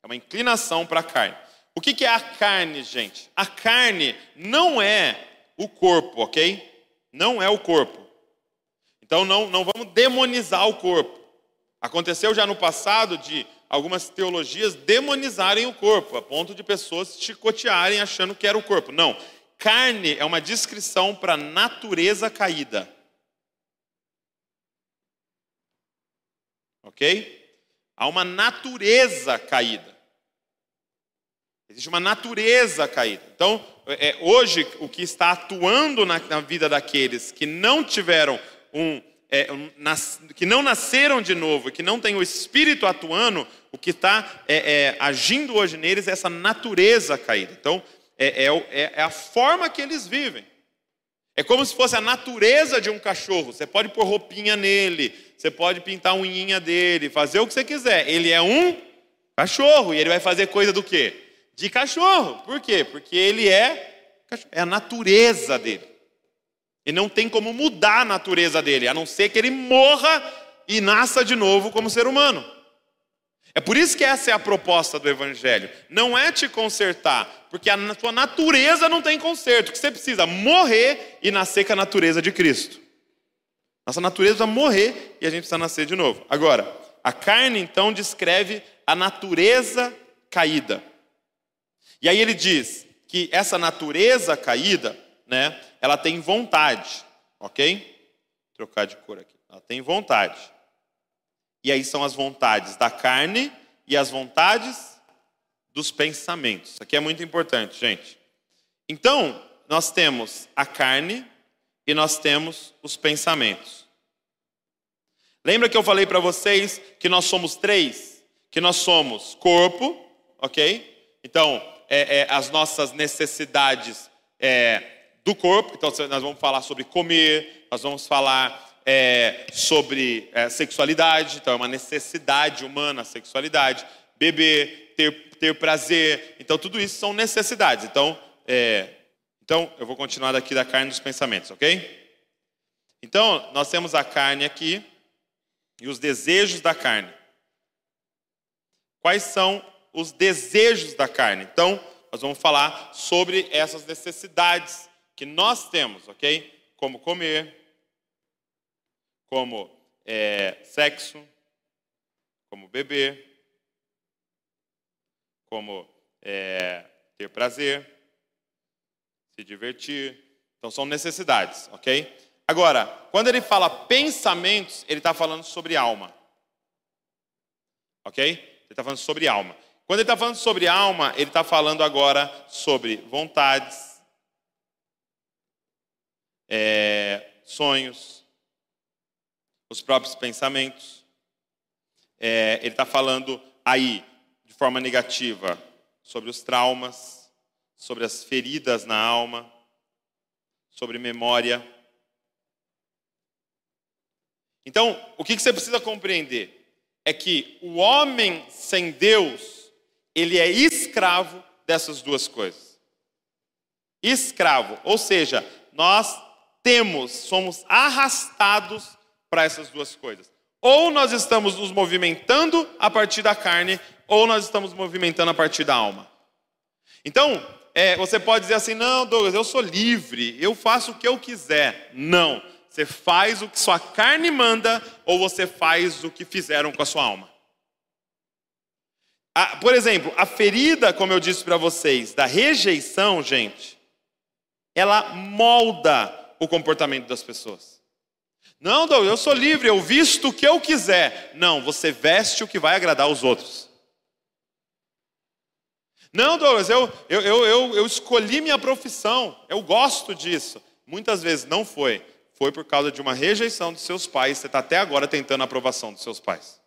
É uma inclinação para a carne. O que, que é a carne, gente? A carne não é o corpo, ok? Não é o corpo. Então não, não vamos demonizar o corpo. Aconteceu já no passado de algumas teologias demonizarem o corpo, a ponto de pessoas chicotearem achando que era o corpo. Não. Carne é uma descrição para natureza caída. Ok? Há uma natureza caída. Existe uma natureza caída. Então, é, hoje, o que está atuando na, na vida daqueles que não tiveram um, é, um nas, que não nasceram de novo, que não tem o Espírito atuando, o que está é, é, agindo hoje neles é essa natureza caída. Então, é, é, é, é, a forma que eles vivem. É como se fosse a natureza de um cachorro. Você pode pôr roupinha nele, você pode pintar a unhinha dele, fazer o que você quiser. Ele é um cachorro e ele vai fazer coisa do quê? De cachorro. Por quê? Porque ele é, é a natureza dele. E não tem como mudar a natureza dele, a não ser que ele morra e nasça de novo como ser humano. É por isso que essa é a proposta do Evangelho. Não é te consertar, porque a tua natureza não tem conserto. que você precisa morrer e nascer com a natureza de Cristo. Nossa natureza precisa morrer e a gente precisa nascer de novo. Agora, a carne então descreve a natureza caída. E aí ele diz que essa natureza caída, né, ela tem vontade, ok? Vou trocar de cor aqui. Ela tem vontade. E aí são as vontades da carne e as vontades dos pensamentos. Isso aqui é muito importante, gente. Então, nós temos a carne e nós temos os pensamentos. Lembra que eu falei para vocês que nós somos três? Que nós somos corpo, ok? Então, é, é, as nossas necessidades é, do corpo. Então, nós vamos falar sobre comer, nós vamos falar é, sobre é, sexualidade. Então, é uma necessidade humana a sexualidade. Beber, ter, ter prazer. Então, tudo isso são necessidades. Então, é, então, eu vou continuar daqui da carne dos pensamentos, ok? Então, nós temos a carne aqui e os desejos da carne. Quais são os desejos da carne? Então, nós vamos falar sobre essas necessidades que nós temos, ok? Como comer, como é, sexo, como beber, como é, ter prazer, se divertir. Então são necessidades, ok? Agora, quando ele fala pensamentos, ele está falando sobre alma. Ok? Ele está falando sobre alma. Quando ele está falando sobre alma, ele está falando agora sobre vontades, é, sonhos, os próprios pensamentos. É, ele está falando aí, de forma negativa, sobre os traumas, sobre as feridas na alma, sobre memória. Então, o que você precisa compreender é que o homem sem Deus, ele é escravo dessas duas coisas. Escravo, ou seja, nós temos, somos arrastados para essas duas coisas. Ou nós estamos nos movimentando a partir da carne, ou nós estamos movimentando a partir da alma. Então, é, você pode dizer assim: não, Douglas, eu sou livre, eu faço o que eu quiser. Não. Você faz o que sua carne manda ou você faz o que fizeram com a sua alma. A, por exemplo, a ferida, como eu disse para vocês, da rejeição, gente, ela molda o comportamento das pessoas. Não, Douglas, eu sou livre, eu visto o que eu quiser. Não, você veste o que vai agradar os outros. Não, Douglas, eu, eu, eu, eu, eu escolhi minha profissão, eu gosto disso. Muitas vezes não foi foi por causa de uma rejeição dos seus pais, você está até agora tentando a aprovação dos seus pais.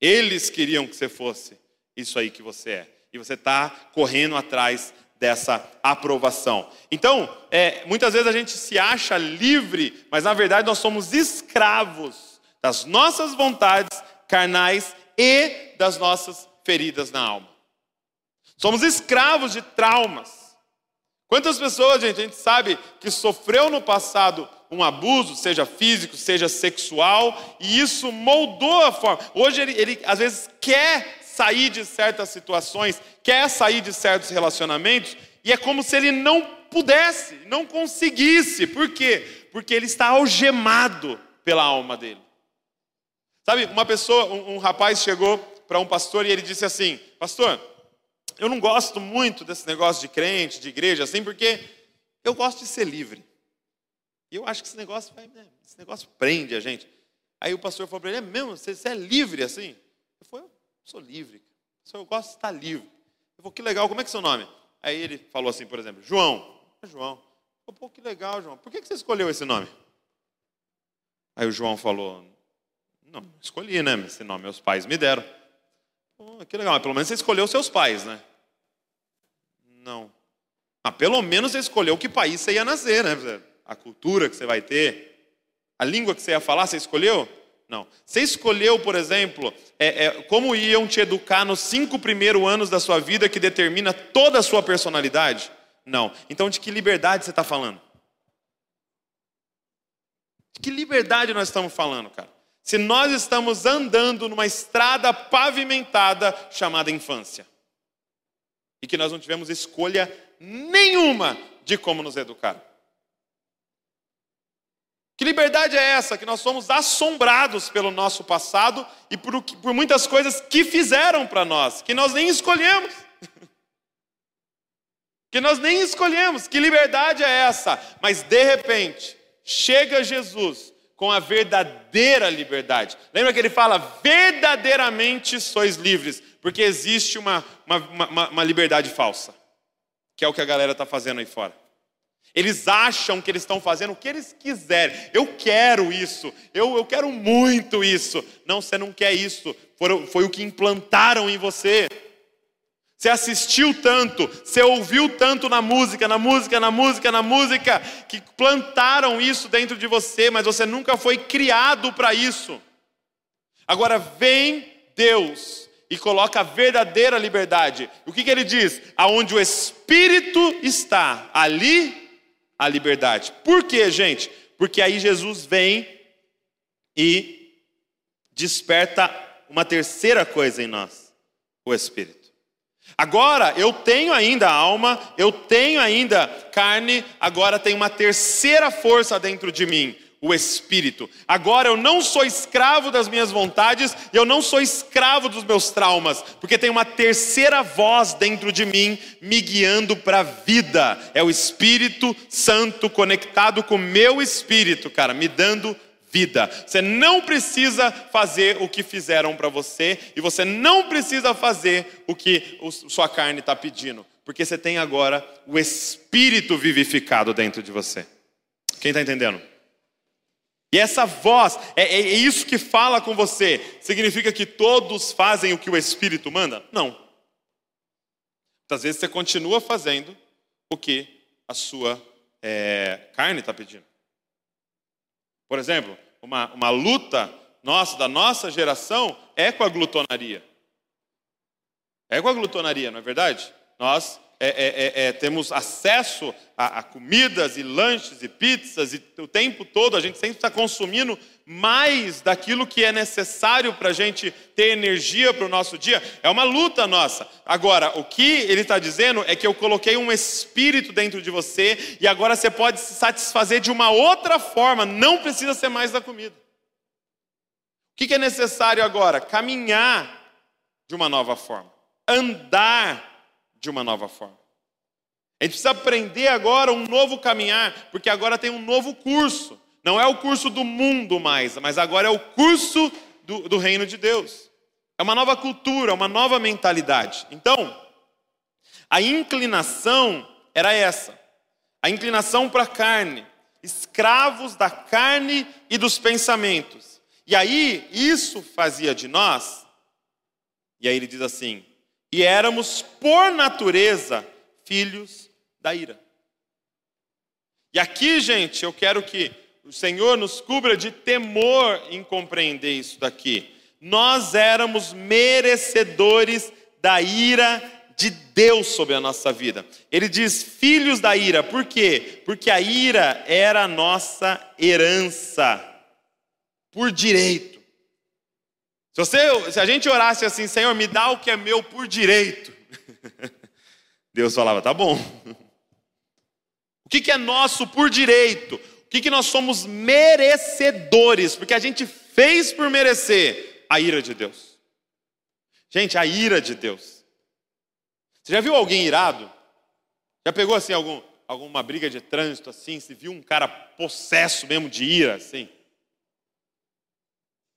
Eles queriam que você fosse isso aí que você é. E você está correndo atrás dessa aprovação. Então, é, muitas vezes a gente se acha livre, mas na verdade nós somos escravos das nossas vontades carnais e das nossas feridas na alma. Somos escravos de traumas. Quantas pessoas, gente, a gente sabe que sofreu no passado um abuso, seja físico, seja sexual, e isso moldou a forma. Hoje ele, ele às vezes quer sair de certas situações, quer sair de certos relacionamentos, e é como se ele não pudesse, não conseguisse. Por quê? Porque ele está algemado pela alma dele. Sabe, uma pessoa, um, um rapaz chegou para um pastor e ele disse assim: Pastor, eu não gosto muito desse negócio de crente, de igreja, assim, porque eu gosto de ser livre. E eu acho que esse negócio vai, né, esse negócio prende a gente. Aí o pastor falou para ele: é mesmo? Você, você, é livre assim? Eu falei: eu sou livre. Eu gosto de estar livre. Eu falei: que legal, como é que é seu nome? Aí ele falou assim, por exemplo: João. É João. Eu falei, que legal, João. Por que você escolheu esse nome? Aí o João falou: Não, escolhi, né? Esse nome meus pais me deram. Pô, que legal, mas pelo menos você escolheu seus pais, né? Não. Ah, pelo menos você escolheu que país você ia nascer, né? A cultura que você vai ter, a língua que você ia falar, você escolheu? Não. Você escolheu, por exemplo, é, é, como iam te educar nos cinco primeiros anos da sua vida que determina toda a sua personalidade? Não. Então, de que liberdade você está falando? De que liberdade nós estamos falando, cara? Se nós estamos andando numa estrada pavimentada chamada infância e que nós não tivemos escolha nenhuma de como nos educar. Que liberdade é essa? Que nós somos assombrados pelo nosso passado e por, por muitas coisas que fizeram para nós, que nós nem escolhemos. que nós nem escolhemos. Que liberdade é essa? Mas de repente, chega Jesus com a verdadeira liberdade. Lembra que ele fala: verdadeiramente sois livres porque existe uma, uma, uma, uma liberdade falsa, que é o que a galera está fazendo aí fora. Eles acham que eles estão fazendo o que eles quiserem. Eu quero isso, eu, eu quero muito isso. Não, você não quer isso. Foi, foi o que implantaram em você. Você assistiu tanto, você ouviu tanto na música, na música, na música, na música, que plantaram isso dentro de você, mas você nunca foi criado para isso. Agora vem Deus e coloca a verdadeira liberdade. O que, que ele diz? Aonde o Espírito está, ali a liberdade. Por quê, gente? Porque aí Jesus vem e desperta uma terceira coisa em nós: o Espírito. Agora eu tenho ainda alma, eu tenho ainda carne, agora tem uma terceira força dentro de mim, o Espírito. Agora eu não sou escravo das minhas vontades, eu não sou escravo dos meus traumas, porque tem uma terceira voz dentro de mim me guiando para a vida. É o Espírito Santo conectado com o meu espírito, cara, me dando vida. Você não precisa fazer o que fizeram para você e você não precisa fazer o que sua carne está pedindo, porque você tem agora o Espírito vivificado dentro de você. Quem está entendendo? E essa voz, é, é, é, isso que fala com você. Significa que todos fazem o que o Espírito manda? Não. Muitas vezes você continua fazendo o que a sua é, carne está pedindo. Por exemplo, uma, uma luta nossa, da nossa geração, é com a glutonaria. É com a glutonaria, não é verdade? Nós é, é, é, temos acesso a, a, comidas e lanches e pizzas e o tempo todo a gente sempre está consumindo mais daquilo que é necessário para a gente ter energia para o nosso dia, é uma luta nossa. Agora, o que ele está dizendo é que eu coloquei um espírito dentro de você e agora você pode se satisfazer de uma outra forma, não precisa ser mais da comida. O que é necessário agora? Caminhar de uma nova forma, andar de uma nova forma. A gente precisa aprender agora um novo caminhar, porque agora tem um novo curso. Não é o curso do mundo mais, mas agora é o curso do, do reino de Deus. É uma nova cultura, uma nova mentalidade. Então, a inclinação era essa: a inclinação para a carne, escravos da carne e dos pensamentos. E aí, isso fazia de nós, e aí ele diz assim: e éramos por natureza filhos da ira. E aqui, gente, eu quero que o Senhor nos cubra de temor em compreender isso daqui. Nós éramos merecedores da ira de Deus sobre a nossa vida. Ele diz filhos da ira, por quê? Porque a ira era a nossa herança, por direito. Se, você, se a gente orasse assim, Senhor, me dá o que é meu por direito, Deus falava, tá bom. O que, que é nosso por direito? que, que nós somos merecedores, porque a gente fez por merecer a ira de Deus. Gente, a ira de Deus. Você já viu alguém irado? Já pegou assim algum, alguma briga de trânsito assim? Se viu um cara possesso mesmo de ira assim?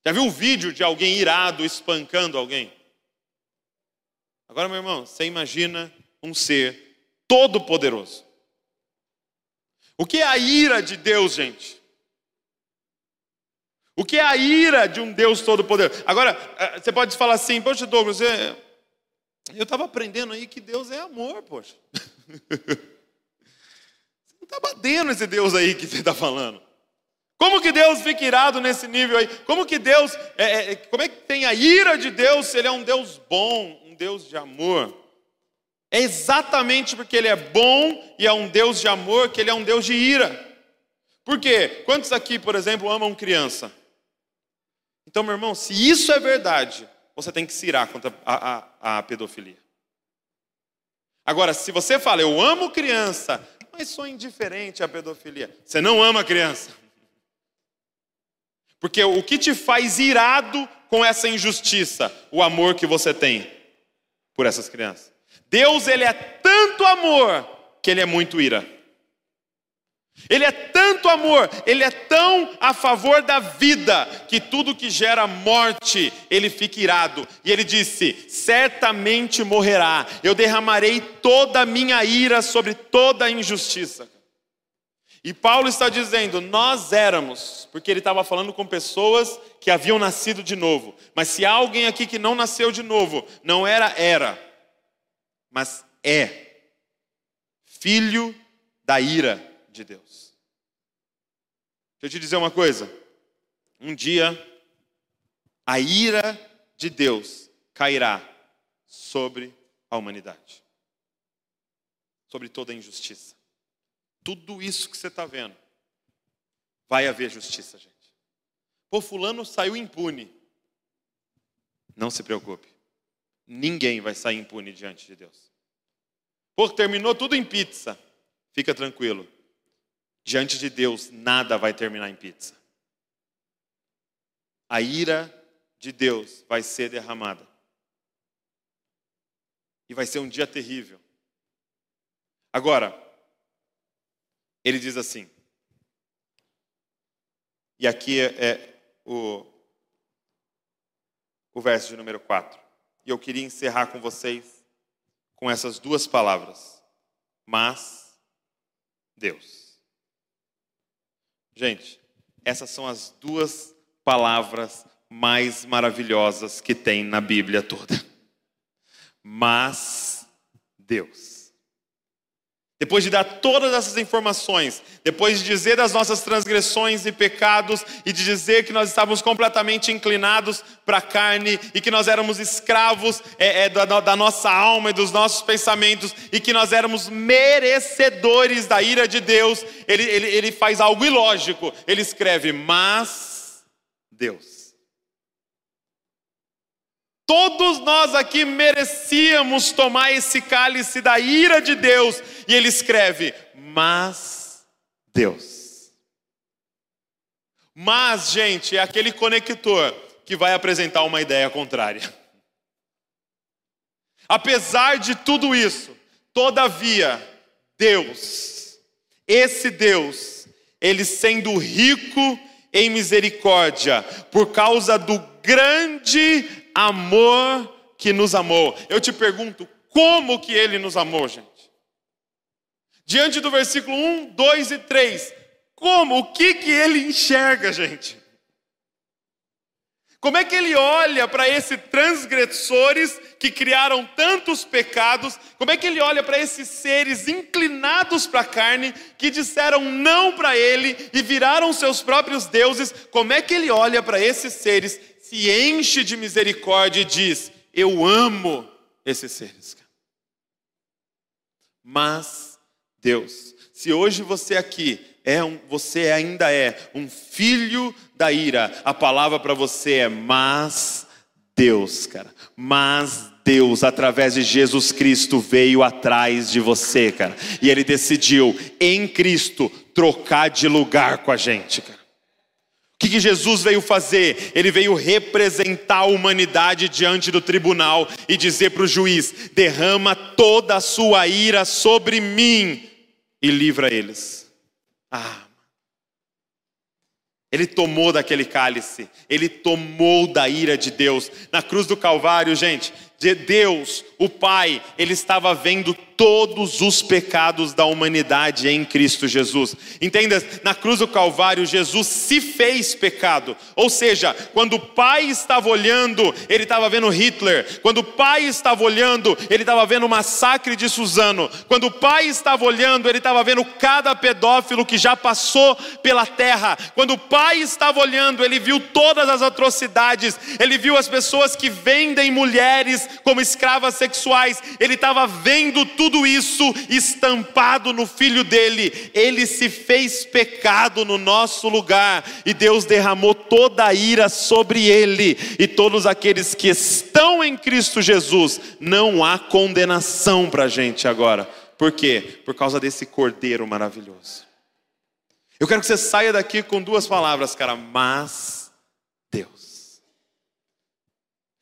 Já viu um vídeo de alguém irado espancando alguém? Agora, meu irmão, você imagina um ser todo poderoso o que é a ira de Deus, gente? O que é a ira de um Deus todo-poderoso? Agora, eh, você pode falar assim, poxa, Douglas, você... eu estava aprendendo aí que Deus é amor, poxa. Você não está batendo esse Deus aí que você está falando. Como que Deus fica irado nesse nível aí? Como que Deus, é, é, como é que tem a ira de Deus se Ele é um Deus bom, um Deus de amor? É exatamente porque Ele é bom e é um Deus de amor que Ele é um Deus de ira. Por quê? Quantos aqui, por exemplo, amam criança? Então, meu irmão, se isso é verdade, você tem que se irar contra a, a, a pedofilia. Agora, se você fala, eu amo criança, mas sou indiferente à pedofilia, você não ama criança. Porque o que te faz irado com essa injustiça? O amor que você tem por essas crianças. Deus ele é tanto amor que ele é muito ira. Ele é tanto amor, ele é tão a favor da vida, que tudo que gera morte, ele fica irado. E ele disse: Certamente morrerá, eu derramarei toda a minha ira sobre toda a injustiça. E Paulo está dizendo: Nós éramos, porque ele estava falando com pessoas que haviam nascido de novo. Mas se há alguém aqui que não nasceu de novo, não era, era mas é filho da ira de Deus. Deixa eu te dizer uma coisa. Um dia, a ira de Deus cairá sobre a humanidade, sobre toda a injustiça. Tudo isso que você está vendo, vai haver justiça, gente. Pô, Fulano saiu impune. Não se preocupe. Ninguém vai sair impune diante de Deus. Pô, terminou tudo em pizza. Fica tranquilo. Diante de Deus, nada vai terminar em pizza. A ira de Deus vai ser derramada. E vai ser um dia terrível. Agora, ele diz assim, e aqui é, é o, o verso de número 4. E eu queria encerrar com vocês com essas duas palavras. Mas Deus. Gente, essas são as duas palavras mais maravilhosas que tem na Bíblia toda. Mas Deus. Depois de dar todas essas informações, depois de dizer das nossas transgressões e pecados, e de dizer que nós estávamos completamente inclinados para a carne, e que nós éramos escravos é, é, da, da nossa alma e dos nossos pensamentos, e que nós éramos merecedores da ira de Deus, ele, ele, ele faz algo ilógico. Ele escreve, mas Deus. Todos nós aqui merecíamos tomar esse cálice da ira de Deus, e ele escreve: Mas Deus. Mas, gente, é aquele conector que vai apresentar uma ideia contrária. Apesar de tudo isso, todavia, Deus, esse Deus, ele sendo rico em misericórdia, por causa do grande amor que nos amou. Eu te pergunto, como que ele nos amou, gente? Diante do versículo 1, 2 e 3, como? O que que ele enxerga, gente? Como é que ele olha para esses transgressores que criaram tantos pecados? Como é que ele olha para esses seres inclinados para a carne que disseram não para ele e viraram seus próprios deuses? Como é que ele olha para esses seres se enche de misericórdia e diz: Eu amo esses seres. Mas, Deus, se hoje você aqui é um, você ainda é um filho da ira, a palavra para você é mas Deus, cara. Mas Deus, através de Jesus Cristo, veio atrás de você, cara. E ele decidiu, em Cristo, trocar de lugar com a gente, cara. O que, Jesus veio fazer? Ele veio representar a humanidade diante do tribunal e dizer para o juiz: derrama toda a sua ira sobre mim e livra eles. Ah, ele tomou daquele cálice, ele tomou da ira de Deus. Na cruz do Calvário, gente, Deus, o Pai, ele estava vendo todos os pecados da humanidade em Cristo Jesus. Entenda, na cruz do Calvário, Jesus se fez pecado. Ou seja, quando o Pai estava olhando, ele estava vendo Hitler. Quando o Pai estava olhando, ele estava vendo o massacre de Suzano. Quando o Pai estava olhando, ele estava vendo cada pedófilo que já passou pela terra. Quando o Pai estava olhando, ele viu todas as atrocidades. Ele viu as pessoas que vendem mulheres como escravas sexuais. Ele estava vendo tudo tudo isso estampado no filho dele. Ele se fez pecado no nosso lugar e Deus derramou toda a ira sobre ele. E todos aqueles que estão em Cristo Jesus, não há condenação para a gente agora. Por quê? Por causa desse cordeiro maravilhoso. Eu quero que você saia daqui com duas palavras, cara, mas Deus.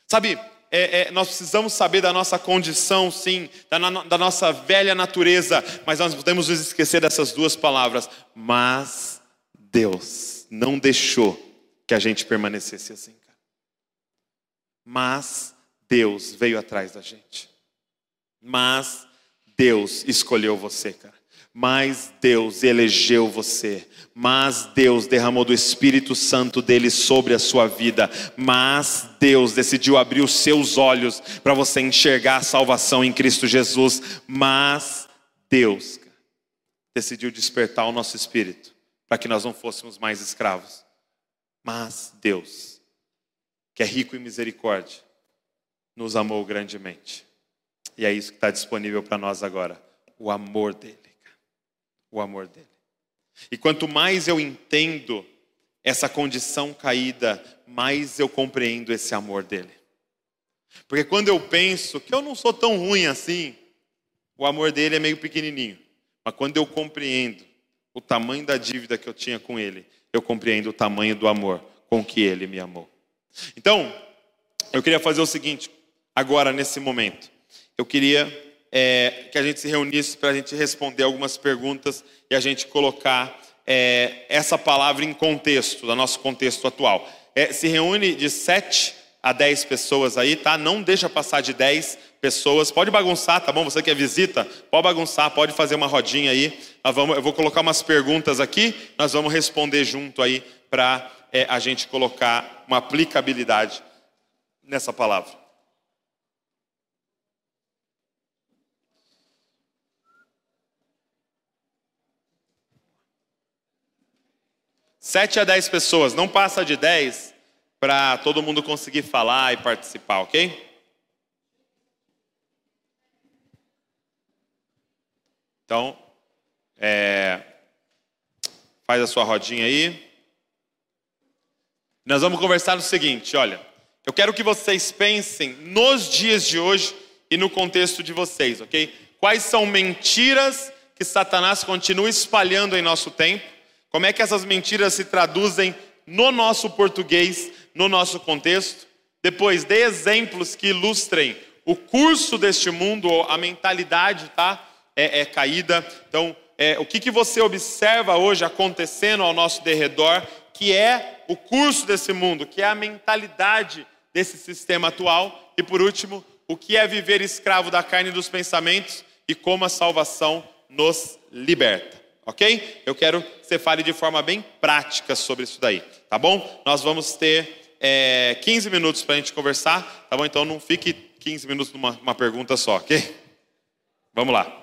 Sabe, é, é, nós precisamos saber da nossa condição, sim, da, da nossa velha natureza, mas nós podemos nos esquecer dessas duas palavras. Mas Deus não deixou que a gente permanecesse assim, cara. Mas Deus veio atrás da gente. Mas Deus escolheu você, cara mas Deus elegeu você, mas Deus derramou do Espírito Santo dele sobre a sua vida, mas Deus decidiu abrir os seus olhos para você enxergar a salvação em Cristo Jesus, mas Deus decidiu despertar o nosso espírito para que nós não fôssemos mais escravos. Mas Deus, que é rico em misericórdia, nos amou grandemente. E é isso que está disponível para nós agora: o amor dele o amor dele. E quanto mais eu entendo essa condição caída, mais eu compreendo esse amor dele. Porque quando eu penso que eu não sou tão ruim assim, o amor dele é meio pequenininho. Mas quando eu compreendo o tamanho da dívida que eu tinha com ele, eu compreendo o tamanho do amor com que ele me amou. Então, eu queria fazer o seguinte, agora nesse momento. Eu queria é, que a gente se reunisse para a gente responder algumas perguntas e a gente colocar é, essa palavra em contexto, do nosso contexto atual. É, se reúne de 7 a 10 pessoas aí, tá? Não deixa passar de 10 pessoas. Pode bagunçar, tá bom? Você que é visita, pode bagunçar, pode fazer uma rodinha aí. Vamos, eu vou colocar umas perguntas aqui, nós vamos responder junto aí para é, a gente colocar uma aplicabilidade nessa palavra. 7 a 10 pessoas, não passa de 10 para todo mundo conseguir falar e participar, ok? Então, é, faz a sua rodinha aí. Nós vamos conversar no seguinte: olha, eu quero que vocês pensem nos dias de hoje e no contexto de vocês, ok? Quais são mentiras que Satanás continua espalhando em nosso tempo? Como é que essas mentiras se traduzem no nosso português, no nosso contexto? Depois, dê exemplos que ilustrem o curso deste mundo, a mentalidade, tá? É, é caída. Então, é, o que, que você observa hoje acontecendo ao nosso derredor, que é o curso desse mundo, que é a mentalidade desse sistema atual. E por último, o que é viver escravo da carne e dos pensamentos e como a salvação nos liberta. Ok? Eu quero que você fale de forma bem prática sobre isso daí, tá bom? Nós vamos ter é, 15 minutos para a gente conversar, tá bom? Então não fique 15 minutos numa pergunta só, ok? Vamos lá.